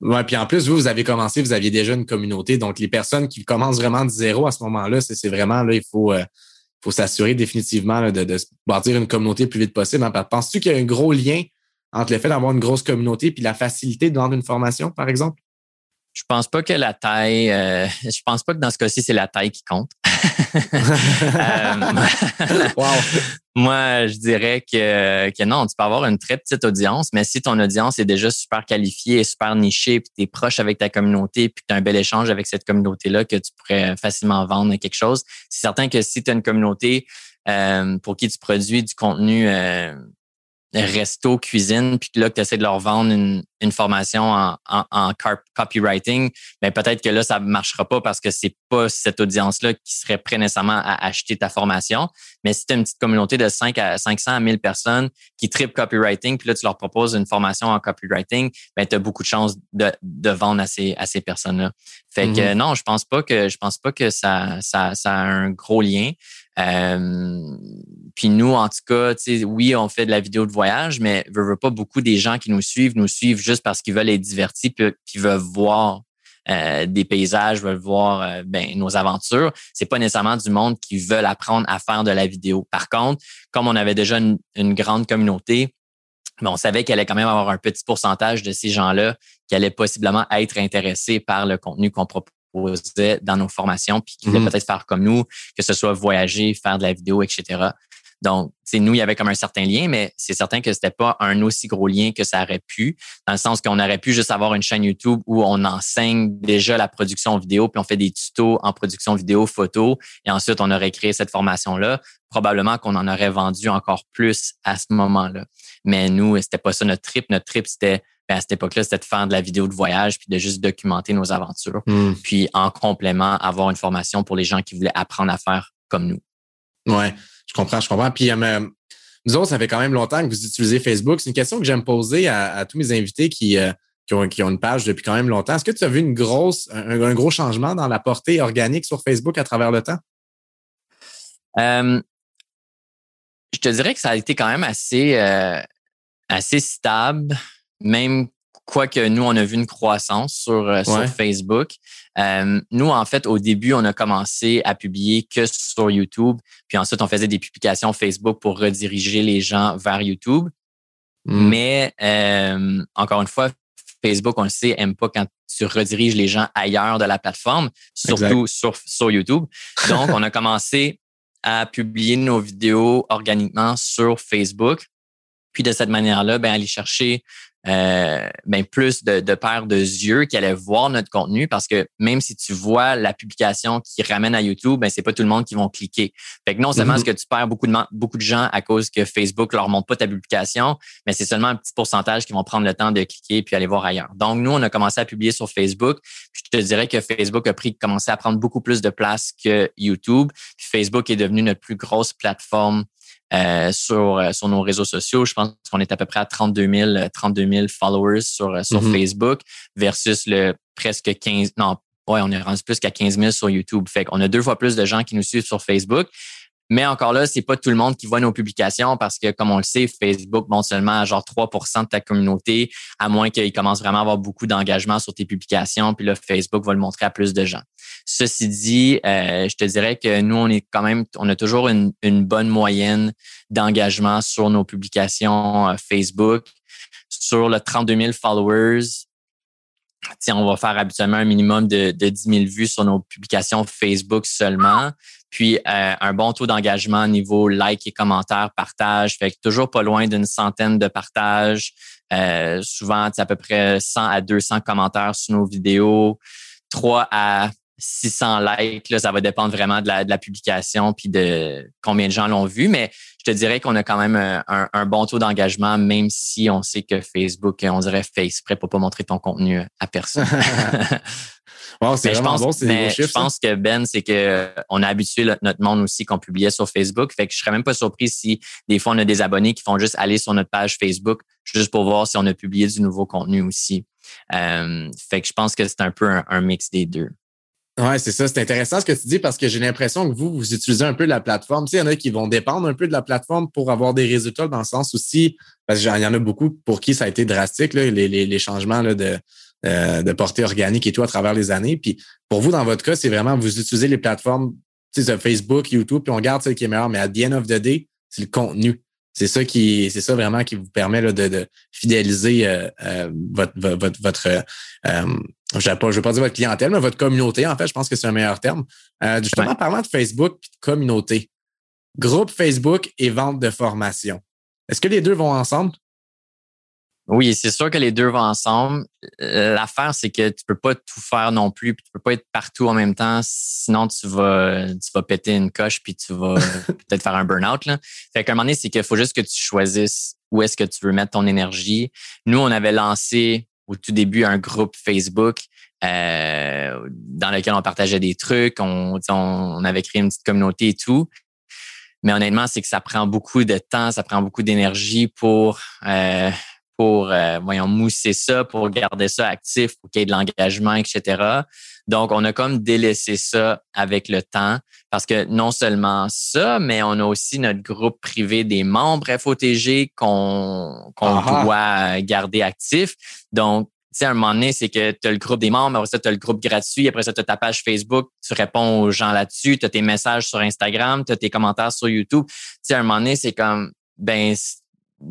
Ouais, puis en plus, vous, vous avez commencé, vous aviez déjà une communauté. Donc, les personnes qui commencent vraiment de zéro à ce moment-là, c'est vraiment là, il faut faut s'assurer définitivement de, de, bâtir une communauté le plus vite possible. Hein. Penses-tu qu'il y a un gros lien entre le fait d'avoir une grosse communauté et la facilité de vendre une formation, par exemple? Je pense pas que la taille, euh, je pense pas que dans ce cas-ci, c'est la taille qui compte. Euh, moi, je dirais que, que non, tu peux avoir une très petite audience, mais si ton audience est déjà super qualifiée et super nichée, puis tu es proche avec ta communauté, puis tu as un bel échange avec cette communauté-là, que tu pourrais facilement vendre quelque chose, c'est certain que si tu as une communauté euh, pour qui tu produis du contenu resto, cuisine, puis là que tu essaies de leur vendre une, une formation en, en, en copywriting, mais ben, peut-être que là, ça marchera pas parce que c'est pas cette audience-là qui serait prêt nécessairement à acheter ta formation. Mais si tu as une petite communauté de 5 à 500 à 1000 personnes qui tripent copywriting, puis là, tu leur proposes une formation en copywriting, ben, tu as beaucoup de chances de, de vendre à ces, à ces personnes-là. Fait que mm-hmm. non, je pense pas que je pense pas que ça, ça, ça a un gros lien. Euh, Puis nous, en tout cas, oui, on fait de la vidéo de voyage, mais veut, veut pas beaucoup des gens qui nous suivent, nous suivent juste parce qu'ils veulent être divertis puis qu'ils veulent voir euh, des paysages, veulent voir euh, ben, nos aventures. C'est pas nécessairement du monde qui veulent apprendre à faire de la vidéo. Par contre, comme on avait déjà une, grande communauté, ben, on savait qu'il allait quand même avoir un petit pourcentage de ces gens-là qui allaient possiblement être intéressés par le contenu qu'on proposait dans nos formations, puis qui voulaient mmh peut-être faire comme nous, que ce soit voyager, faire de la vidéo, etc. Donc, nous, il y avait comme un certain lien, mais c'est certain que c'était pas un aussi gros lien que ça aurait pu, dans le sens qu'on aurait pu juste avoir une chaîne YouTube où on enseigne déjà la production vidéo, puis on fait des tutos en production vidéo, photo, et ensuite on aurait créé cette formation-là. Probablement qu'on en aurait vendu encore plus à ce moment-là. Mais nous, c'était pas ça notre trip. Notre trip, c'était ben, à cette époque-là, c'était de faire de la vidéo de voyage puis de juste documenter nos aventures. Hmm. Puis en complément, avoir une formation pour les gens qui voulaient apprendre à faire comme nous. Ouais. Je comprends, je comprends. Puis, euh, nous autres, ça fait quand même longtemps que vous utilisez Facebook. C'est une question que j'aime poser à, tous mes invités qui, euh, qui, ont, qui, ont, une page depuis quand même longtemps. Est-ce que tu as vu une grosse, un, gros changement dans la portée organique sur Facebook à travers le temps? Euh, je te dirais que ça a été quand même assez, assez stable, même quoique nous, on a vu une croissance sur, euh, sur Facebook. Euh, nous, en fait, au début, on a commencé à publier que sur YouTube. Puis ensuite, on faisait des publications Facebook pour rediriger les gens vers YouTube. Hmm. Mais euh, encore une fois, Facebook, on le sait, aime pas quand tu rediriges les gens ailleurs de la plateforme, surtout sur, sur YouTube. Donc, on a commencé à publier nos vidéos organiquement sur Facebook. Puis de cette manière-là, ben, aller chercher euh, ben plus de, de paires de yeux qui allaient voir notre contenu parce que même si tu vois la publication qui ramène à YouTube, ben c'est pas tout le monde qui vont cliquer. Fait que non seulement est-ce mm-hmm. que tu perds beaucoup de beaucoup de gens à cause que Facebook leur montre pas ta publication, mais c'est seulement un petit pourcentage qui vont prendre le temps de cliquer puis aller voir ailleurs. Donc nous on a commencé à publier sur Facebook. Puis je te dirais que Facebook a pris commencé à prendre beaucoup plus de place que YouTube. Puis Facebook est devenu notre plus grosse plateforme euh, sur, euh, sur nos réseaux sociaux. Je pense qu'on est à peu près à 32 000, 32 000 followers sur, euh, sur mm-hmm. Facebook versus le presque 15, non, ouais, on est rendu plus qu'à 15 000 sur YouTube. Fait qu'on a deux fois plus de gens qui nous suivent sur Facebook. Mais encore là, c'est pas tout le monde qui voit nos publications parce que, comme on le sait, Facebook montre seulement à genre 3% de ta communauté, à moins qu'il commence vraiment à avoir beaucoup d'engagement sur tes publications. Puis là, Facebook va le montrer à plus de gens. Ceci dit, euh, je te dirais que nous, on est quand même, on a toujours une, bonne moyenne d'engagement sur nos publications euh, Facebook. Sur le 32 000 followers, on va faire habituellement un minimum de, de 10 000 vues sur nos publications Facebook seulement. Puis euh, un bon taux d'engagement niveau like et commentaires, partage, fait que toujours pas loin d'une centaine de partages. Euh, souvent, à peu près 100 à 200 commentaires sur nos vidéos, 3 à 600 likes. Là, ça va dépendre vraiment de la, de la publication puis de combien de gens l'ont vu. Mais je te dirais qu'on a quand même un, un, bon taux d'engagement, même si on sait que Facebook, on dirait face prêt pour pas montrer ton contenu à personne. c'est je pense, bon, je pense que Ben, c'est que euh, on a habitué notre monde aussi qu'on publiait sur Facebook. Fait que je serais même pas surpris si des fois on a des abonnés qui font juste aller sur notre page Facebook juste pour voir si on a publié du nouveau contenu aussi. Euh, fait que je pense que c'est un peu un, mix des deux. Ouais, c'est ça. C'est intéressant ce que tu dis parce que j'ai l'impression que vous, vous utilisez un peu la plateforme. Tu sais, il y en a qui vont dépendre un peu de la plateforme pour avoir des résultats dans le sens aussi, parce qu'il y en a beaucoup pour qui ça a été drastique, les, les, les changements là, de, euh, de portée organique et tout à travers les années. Puis pour vous, dans votre cas, c'est vraiment vous utilisez les plateformes Facebook, YouTube, puis on garde ce qui est meilleur. Mais à the end of the day, c'est le contenu. C'est ça qui, c'est ça vraiment qui vous permet là, de, de, fidéliser euh, euh, votre, votre, votre je ne veux pas dire votre clientèle, mais votre communauté, en fait, je pense que c'est un meilleur terme. justement, parlant de Facebook et de communauté, groupe Facebook et vente de formation. Est-ce que les deux vont ensemble? Oui, c'est sûr que les deux vont ensemble. L'affaire, c'est que tu peux pas tout faire non plus, puis tu peux pas être partout en même temps, sinon tu vas, tu vas péter une coche, puis tu vas peut-être faire un burn-out. Là. Fait qu'à un moment donné, c'est qu'il faut juste que tu choisisses où est-ce que tu veux mettre ton énergie. Nous, on avait lancé au tout début un groupe Facebook euh, dans lequel on partageait des trucs, on, avait créé une petite communauté et tout. Mais honnêtement, c'est que ça prend beaucoup de temps, ça prend beaucoup d'énergie pour euh, pour, euh, voyons, mousser ça, pour garder ça actif, pour qu'il y ait de l'engagement, etc. Donc, on a comme délaissé ça avec le temps parce que non seulement ça, mais on a aussi notre groupe privé des membres FOTG qu'on doit garder actif. Donc, tu sais, à un moment donné, c'est que tu as le groupe des membres, après ça, tu as le groupe gratuit, après ça, tu as ta page Facebook, tu réponds aux gens là-dessus, tu as tes messages sur Instagram, tu as tes commentaires sur YouTube. Tu sais, à un moment donné, c'est comme, ben,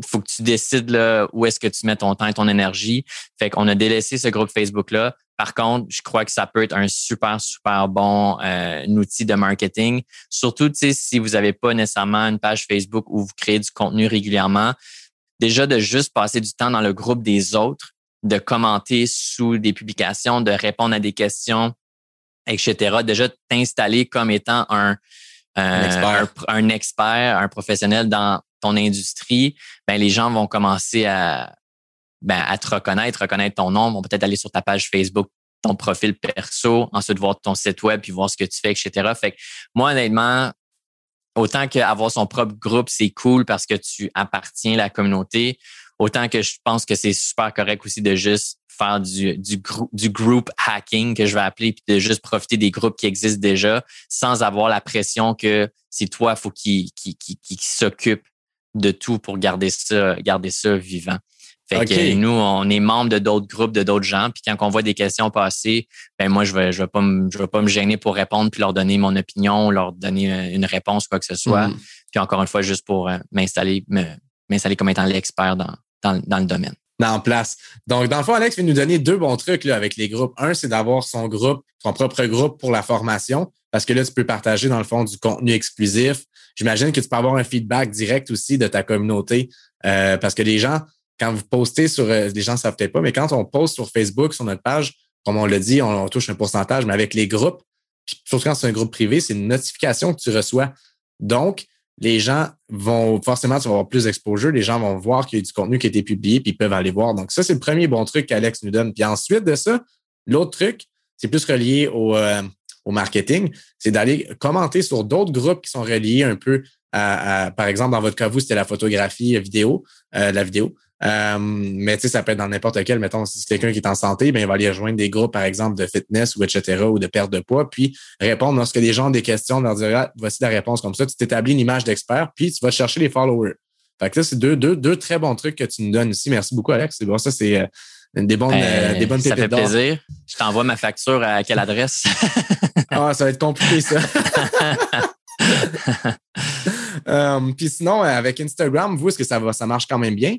faut que tu décides là, où est-ce que tu mets ton temps et ton énergie. Fait qu'on a délaissé ce groupe Facebook-là. Par contre, je crois que ça peut être un super, super bon euh, outil de marketing. Surtout, si vous n'avez pas nécessairement une page Facebook où vous créez du contenu régulièrement. Déjà, de juste passer du temps dans le groupe des autres, de commenter sous des publications, de répondre à des questions, etc. Déjà, t'installer comme étant un, un, expert. un, expert, un professionnel dans ton industrie, ben les gens vont commencer à, ben, à te reconnaître, reconnaître ton nom, vont peut-être aller sur ta page Facebook, ton profil perso, ensuite voir ton site web, puis voir ce que tu fais, etc. Fait que moi, honnêtement, autant qu'avoir son propre groupe, c'est cool parce que tu appartiens à la communauté, autant que je pense que c'est super correct aussi de juste faire du, du, du group hacking que je vais appeler, puis de juste profiter des groupes qui existent déjà sans avoir la pression que c'est toi, faut qu'il qui qui qui s'occupe de tout pour garder ça, garder ça vivant. Fait que nous, on est membre de d'autres groupes, de d'autres gens. Puis quand on voit des questions passer, ben moi, je vais, je vais pas me, je vais pas me gêner pour répondre puis leur donner mon opinion, leur donner euh, une réponse, quoi que ce soit. Mm. Puis encore une fois, juste pour euh, m'installer, m'installer comme étant l'expert dans, dans, dans le domaine en place. Donc, dans le fond, Alex vient nous donner deux bons trucs là, avec les groupes. Un, c'est d'avoir son groupe, son propre groupe pour la formation, parce que là, tu peux partager, dans le fond, du contenu exclusif. J'imagine que tu peux avoir un feedback direct aussi de ta communauté, euh, parce que les gens, quand vous postez sur, euh, les gens ne savent peut-être pas, mais quand on poste sur Facebook, sur notre page, comme on l'a dit, on, touche un pourcentage, mais avec les groupes, surtout quand c'est un groupe privé, c'est une notification que tu reçois. Donc, les gens vont forcément, avoir plus d'exposure, les gens vont voir qu'il y a du contenu qui a été publié, puis ils peuvent aller voir. Donc, ça, c'est le premier bon truc qu'Alex nous donne. Puis ensuite de ça, l'autre truc, c'est plus relié au, euh, au marketing, c'est d'aller commenter sur d'autres groupes qui sont reliés un peu à, par exemple, dans votre cas, vous, c'était la photographie vidéo, euh, la vidéo. Euh, mais tu sais, ça peut être dans n'importe quel. Mettons, si c'est quelqu'un qui est en santé, ben, il va aller rejoindre des groupes, par exemple, de fitness ou etc., ou de perte de poids, puis répondre lorsque les gens ont des questions, leur dire ah, voici la réponse comme ça. Tu t'établis une image d'expert, puis tu vas chercher les followers. Fait que là, c'est deux, deux, deux très bons trucs que tu nous donnes ici. Merci beaucoup, Alex. C'est bon, ça, c'est euh, des bonnes, euh, des bonnes Ça fait plaisir. Je t'envoie ma facture à quelle adresse? ah, ça va être compliqué, ça. puis sinon, avec Instagram, vous, est-ce que ça va, ça marche quand même bien?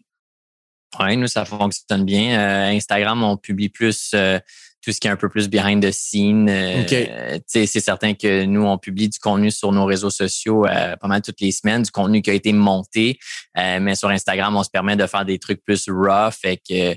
Oui, nous, ça fonctionne bien. Euh, Instagram, on publie plus euh, tout ce qui est un peu plus behind the scene. Euh, c'est certain que nous, on publie du contenu sur nos réseaux sociaux pas mal toutes les semaines, du contenu qui a été monté. mais sur Instagram, on se permet de faire des trucs plus rough. Fait que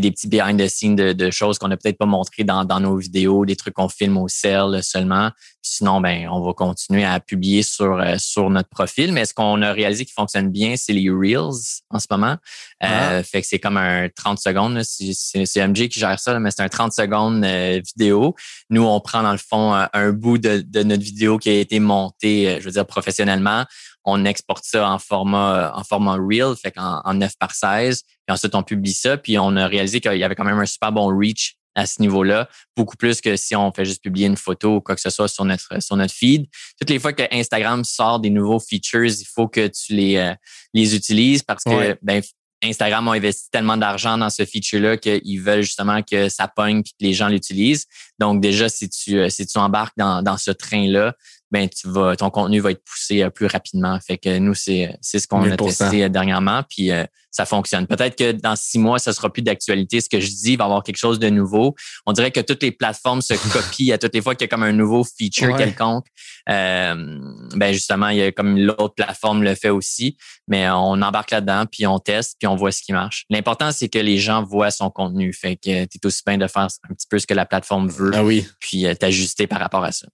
des petits behind the scenes de, choses qu'on n'a peut-être pas montré dans, dans, nos vidéos, des trucs qu'on filme au cell seulement. sinon, ben, on va continuer à publier sur, euh, sur notre profil. Mais ce qu'on a réalisé qui fonctionne bien, c'est les Reels en ce moment. Euh, ah. fait que c'est comme un 30 secondes. C'est MJ qui gère ça, mais c'est un 30 secondes euh, vidéo. Nous, on prend dans le fond un bout de, de notre vidéo qui a été monté, je veux dire, professionnellement on exporte ça en format en format real, fait qu'en en 9 par 16. Puis ensuite, on publie ça. Puis on a réalisé qu'il y avait quand même un super bon reach à ce niveau-là, beaucoup plus que si on fait juste publier une photo ou quoi que ce soit sur notre sur notre feed. Toutes les fois que Instagram sort des nouveaux features, il faut que tu les euh, les utilises parce que ben, Instagram a investi tellement d'argent dans ce feature-là qu'ils veulent justement que ça pogne et que les gens l'utilisent. Donc déjà, si tu euh, si tu embarques dans, dans ce train-là, ben tu vas ton contenu va être poussé euh, plus rapidement. Fait que nous c'est c'est ce qu'on a testé euh, dernièrement puis euh, ça fonctionne. Peut-être que dans six mois ça sera plus d'actualité. Ce que je dis il va y avoir quelque chose de nouveau. On dirait que toutes les plateformes se copient à toutes les fois qu'il y a comme un nouveau feature quelconque. ben justement il y a comme l'autre plateforme le fait aussi, mais on embarque là-dedans puis on teste puis on voit ce qui marche. L'important c'est que les gens voient son contenu. Fait que tu es aussi bien de faire un petit peu ce que la plateforme veut. Ah oui. Puis t'ajuster par rapport à ça.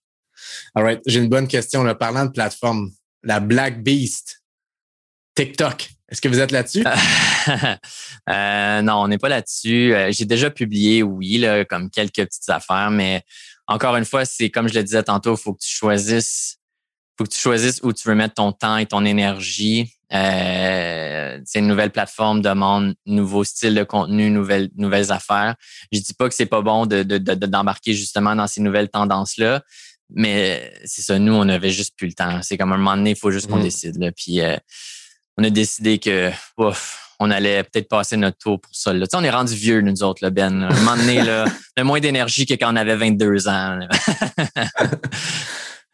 All right. J'ai une bonne question. Parlant de plateforme, la Black Beast, TikTok. Est-ce que vous êtes là-dessus? euh, non, on n'est pas là-dessus. Euh, j'ai déjà publié, oui, comme quelques petites affaires, mais encore une fois, c'est comme je le disais tantôt, il faut que tu choisisses faut que tu choisisses où tu veux mettre ton temps et ton énergie. Euh, c'est une nouvelle plateforme demande nouveau style de contenu, nouvelles nouvelles affaires. Je dis pas que c'est pas bon de, d'embarquer justement dans ces nouvelles tendances là, mais c'est ça. Nous, on avait juste plus le temps. C'est comme un moment donné, il faut juste qu'on mmh. décide. Là. Puis euh, on a décidé que ouf, on allait peut-être passer notre tour pour ça. Là. Tu sais, on est rendu vieux, nous autres, là, Ben. Un moment donné, là, on a moins d'énergie que quand on avait 22 ans.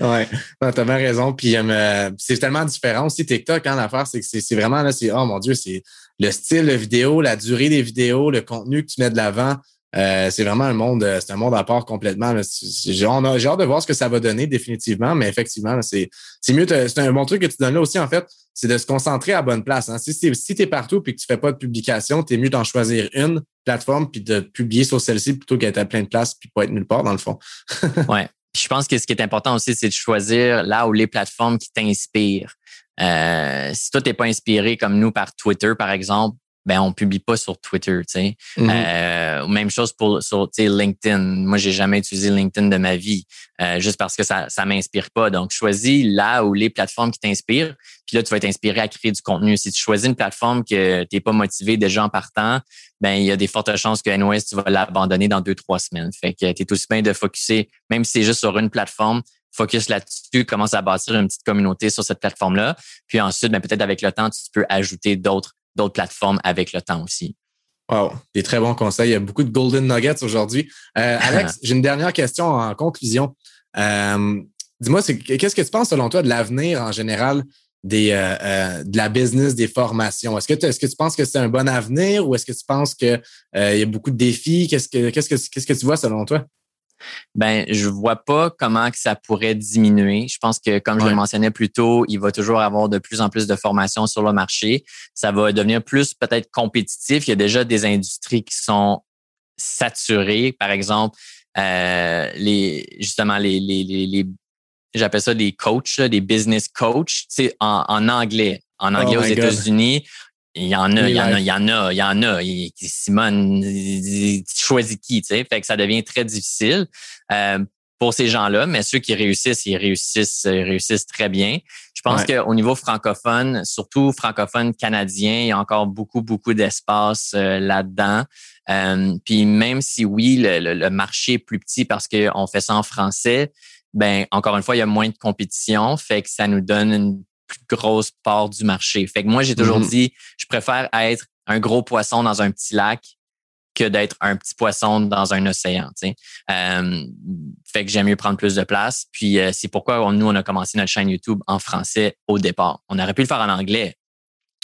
Ouais, tu as bien raison. Puis euh, c'est tellement différent aussi TikTok, hein, l'affaire, c'est que c'est vraiment là, c'est oh mon Dieu, c'est le style de vidéo, la durée des vidéos, le contenu que tu mets de l'avant. Euh, c'est vraiment un monde, c'est un monde à part complètement. J'ai hâte de voir ce que ça va donner définitivement, mais effectivement, c'est mieux. C'est un bon truc que tu donnes là aussi, en fait, c'est de se concentrer à bonne place. Hein. Si, si tu es partout et que tu fais pas de publication, tu es mieux d'en choisir une plateforme puis de publier sur celle-ci plutôt qu'être à plein de places puis pas être nulle part, dans le fond. ouais je pense que ce qui est important aussi, c'est de choisir là où les plateformes qui t'inspirent. Euh, si toi, t'es pas inspiré comme nous par Twitter, par exemple, ben on publie pas sur Twitter, tu sais. Mm-hmm. Euh, même chose pour sur LinkedIn. Moi, j'ai jamais utilisé LinkedIn de ma vie, euh, juste parce que ça ça m'inspire pas. Donc, choisis là où les plateformes qui t'inspirent. Puis là, tu vas être inspiré à créer du contenu. Si tu choisis une plateforme que t'es pas motivé déjà en partant, ben il y a des fortes chances que NOS tu vas l'abandonner dans deux trois semaines. Fait que t'es aussi bien de focuser, même si c'est juste sur une plateforme, focus là-dessus, commence à bâtir une petite communauté sur cette plateforme-là. Puis ensuite, ben, peut-être avec le temps, tu peux ajouter d'autres d'autres plateformes avec le temps aussi. Wow, des très bons conseils. Il y a beaucoup de golden nuggets aujourd'hui. Euh, Alex, j'ai une dernière question en conclusion. Euh, dis-moi, qu'est-ce que tu penses selon toi de l'avenir en général des, euh, de la business, des formations? Est-ce que, est-ce que tu penses que c'est un bon avenir ou est-ce que tu penses qu'il y a beaucoup de défis? Qu'est-ce que, qu'est-ce que, qu'est-ce que tu vois selon toi? Ben je vois pas comment que ça pourrait diminuer. Je pense que comme je le mentionnais plus tôt, il va toujours avoir de plus en plus de formations sur le marché. Ça va devenir plus peut-être compétitif. Il y a déjà des industries qui sont saturées. Par exemple, euh, les justement les, les, les, j'appelle ça des coachs, des business coachs, c'est en, en anglais. En anglais oh aux États-Unis, il y en a, il y en a, il y en a, il y en a. Simone, tu choisis qui, tu sais. Fait que ça devient très difficile euh, pour ces gens-là, mais ceux qui réussissent, ils réussissent, ils réussissent très bien. Je pense qu'au niveau francophone, surtout francophone canadien, il y a encore beaucoup, beaucoup d'espace euh, là-dedans. Euh, puis même si oui, le, le, marché est plus petit parce qu'on fait ça en français, ben encore une fois, il y a moins de compétition, fait que ça nous donne une plus grosse part du marché. Fait que moi, j'ai toujours mm-hmm. dit, je préfère être un gros poisson dans un petit lac que d'être un petit poisson dans un océan. Euh, fait que j'aime mieux prendre plus de place. Puis euh, c'est pourquoi nous, on a commencé notre chaîne YouTube en français au départ. On aurait pu le faire en anglais.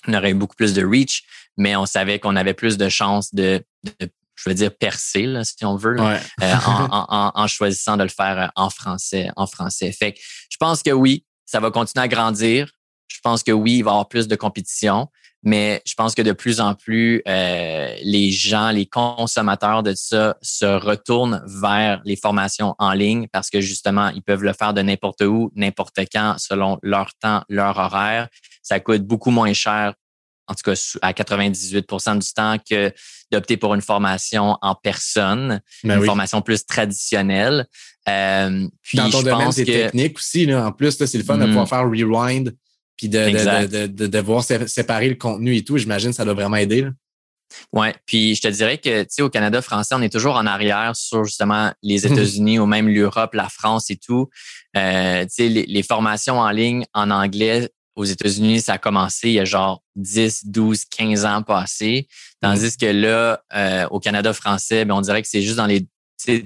On aurait eu beaucoup plus de reach, mais on savait qu'on avait plus de chances de, je veux dire, percer, là, si on veut, euh, en, en, choisissant de le faire en français. En français. Fait que je pense que oui, ça va continuer à grandir. Je pense que oui, il va y avoir plus de compétition, mais je pense que de plus en plus, euh, les gens, les consommateurs de ça se retournent vers les formations en ligne parce que justement, ils peuvent le faire de n'importe où, n'importe quand, selon leur temps, leur horaire. Ça coûte beaucoup moins cher, en tout cas à 98% du temps, que d'opter pour une formation en personne, ben une formation plus traditionnelle. Euh, puis Dans ton domaine, c'est technique aussi. Là. En plus, c'est le fun de pouvoir mm. faire rewind puis de, de, de, de, voir séparer le contenu et tout. J'imagine que ça doit vraiment aider. Là. Ouais, puis je te dirais que tu sais au Canada français, on est toujours en arrière sur justement les États-Unis ou même l'Europe, la France et tout. Euh, tu sais les, les, formations en ligne en anglais aux États-Unis, ça a commencé il y a genre 10, 12, 15 ans passés. Tandis mm. que là, euh, au Canada français, ben, on dirait que c'est juste dans les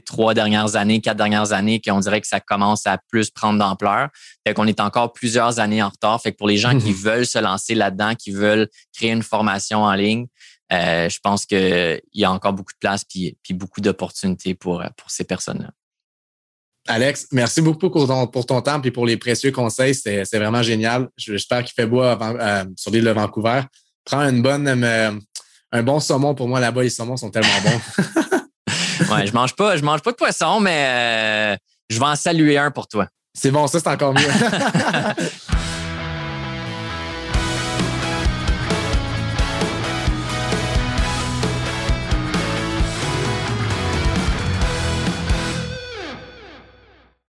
trois dernières années, quatre dernières années qu'on dirait que ça commence à plus prendre d'ampleur. Fait qu'on est encore plusieurs années en retard. Fait que pour les gens qui veulent se lancer là-dedans, qui veulent créer une formation en ligne, euh, je pense qu'il y a encore beaucoup de place puis, puis beaucoup d'opportunités pour, pour ces personnes-là. Alex, merci beaucoup pour ton, pour ton temps et pour les précieux conseils. C'est vraiment génial. J'espère qu'il fait beau euh, sur l'île de Vancouver. Prends une bonne, euh, un bon saumon pour moi là-bas. Les saumons sont tellement bons. ouais, je mange pas, je mange pas de poisson, mais euh, je vais en saluer un pour toi. C'est bon, ça c'est encore mieux.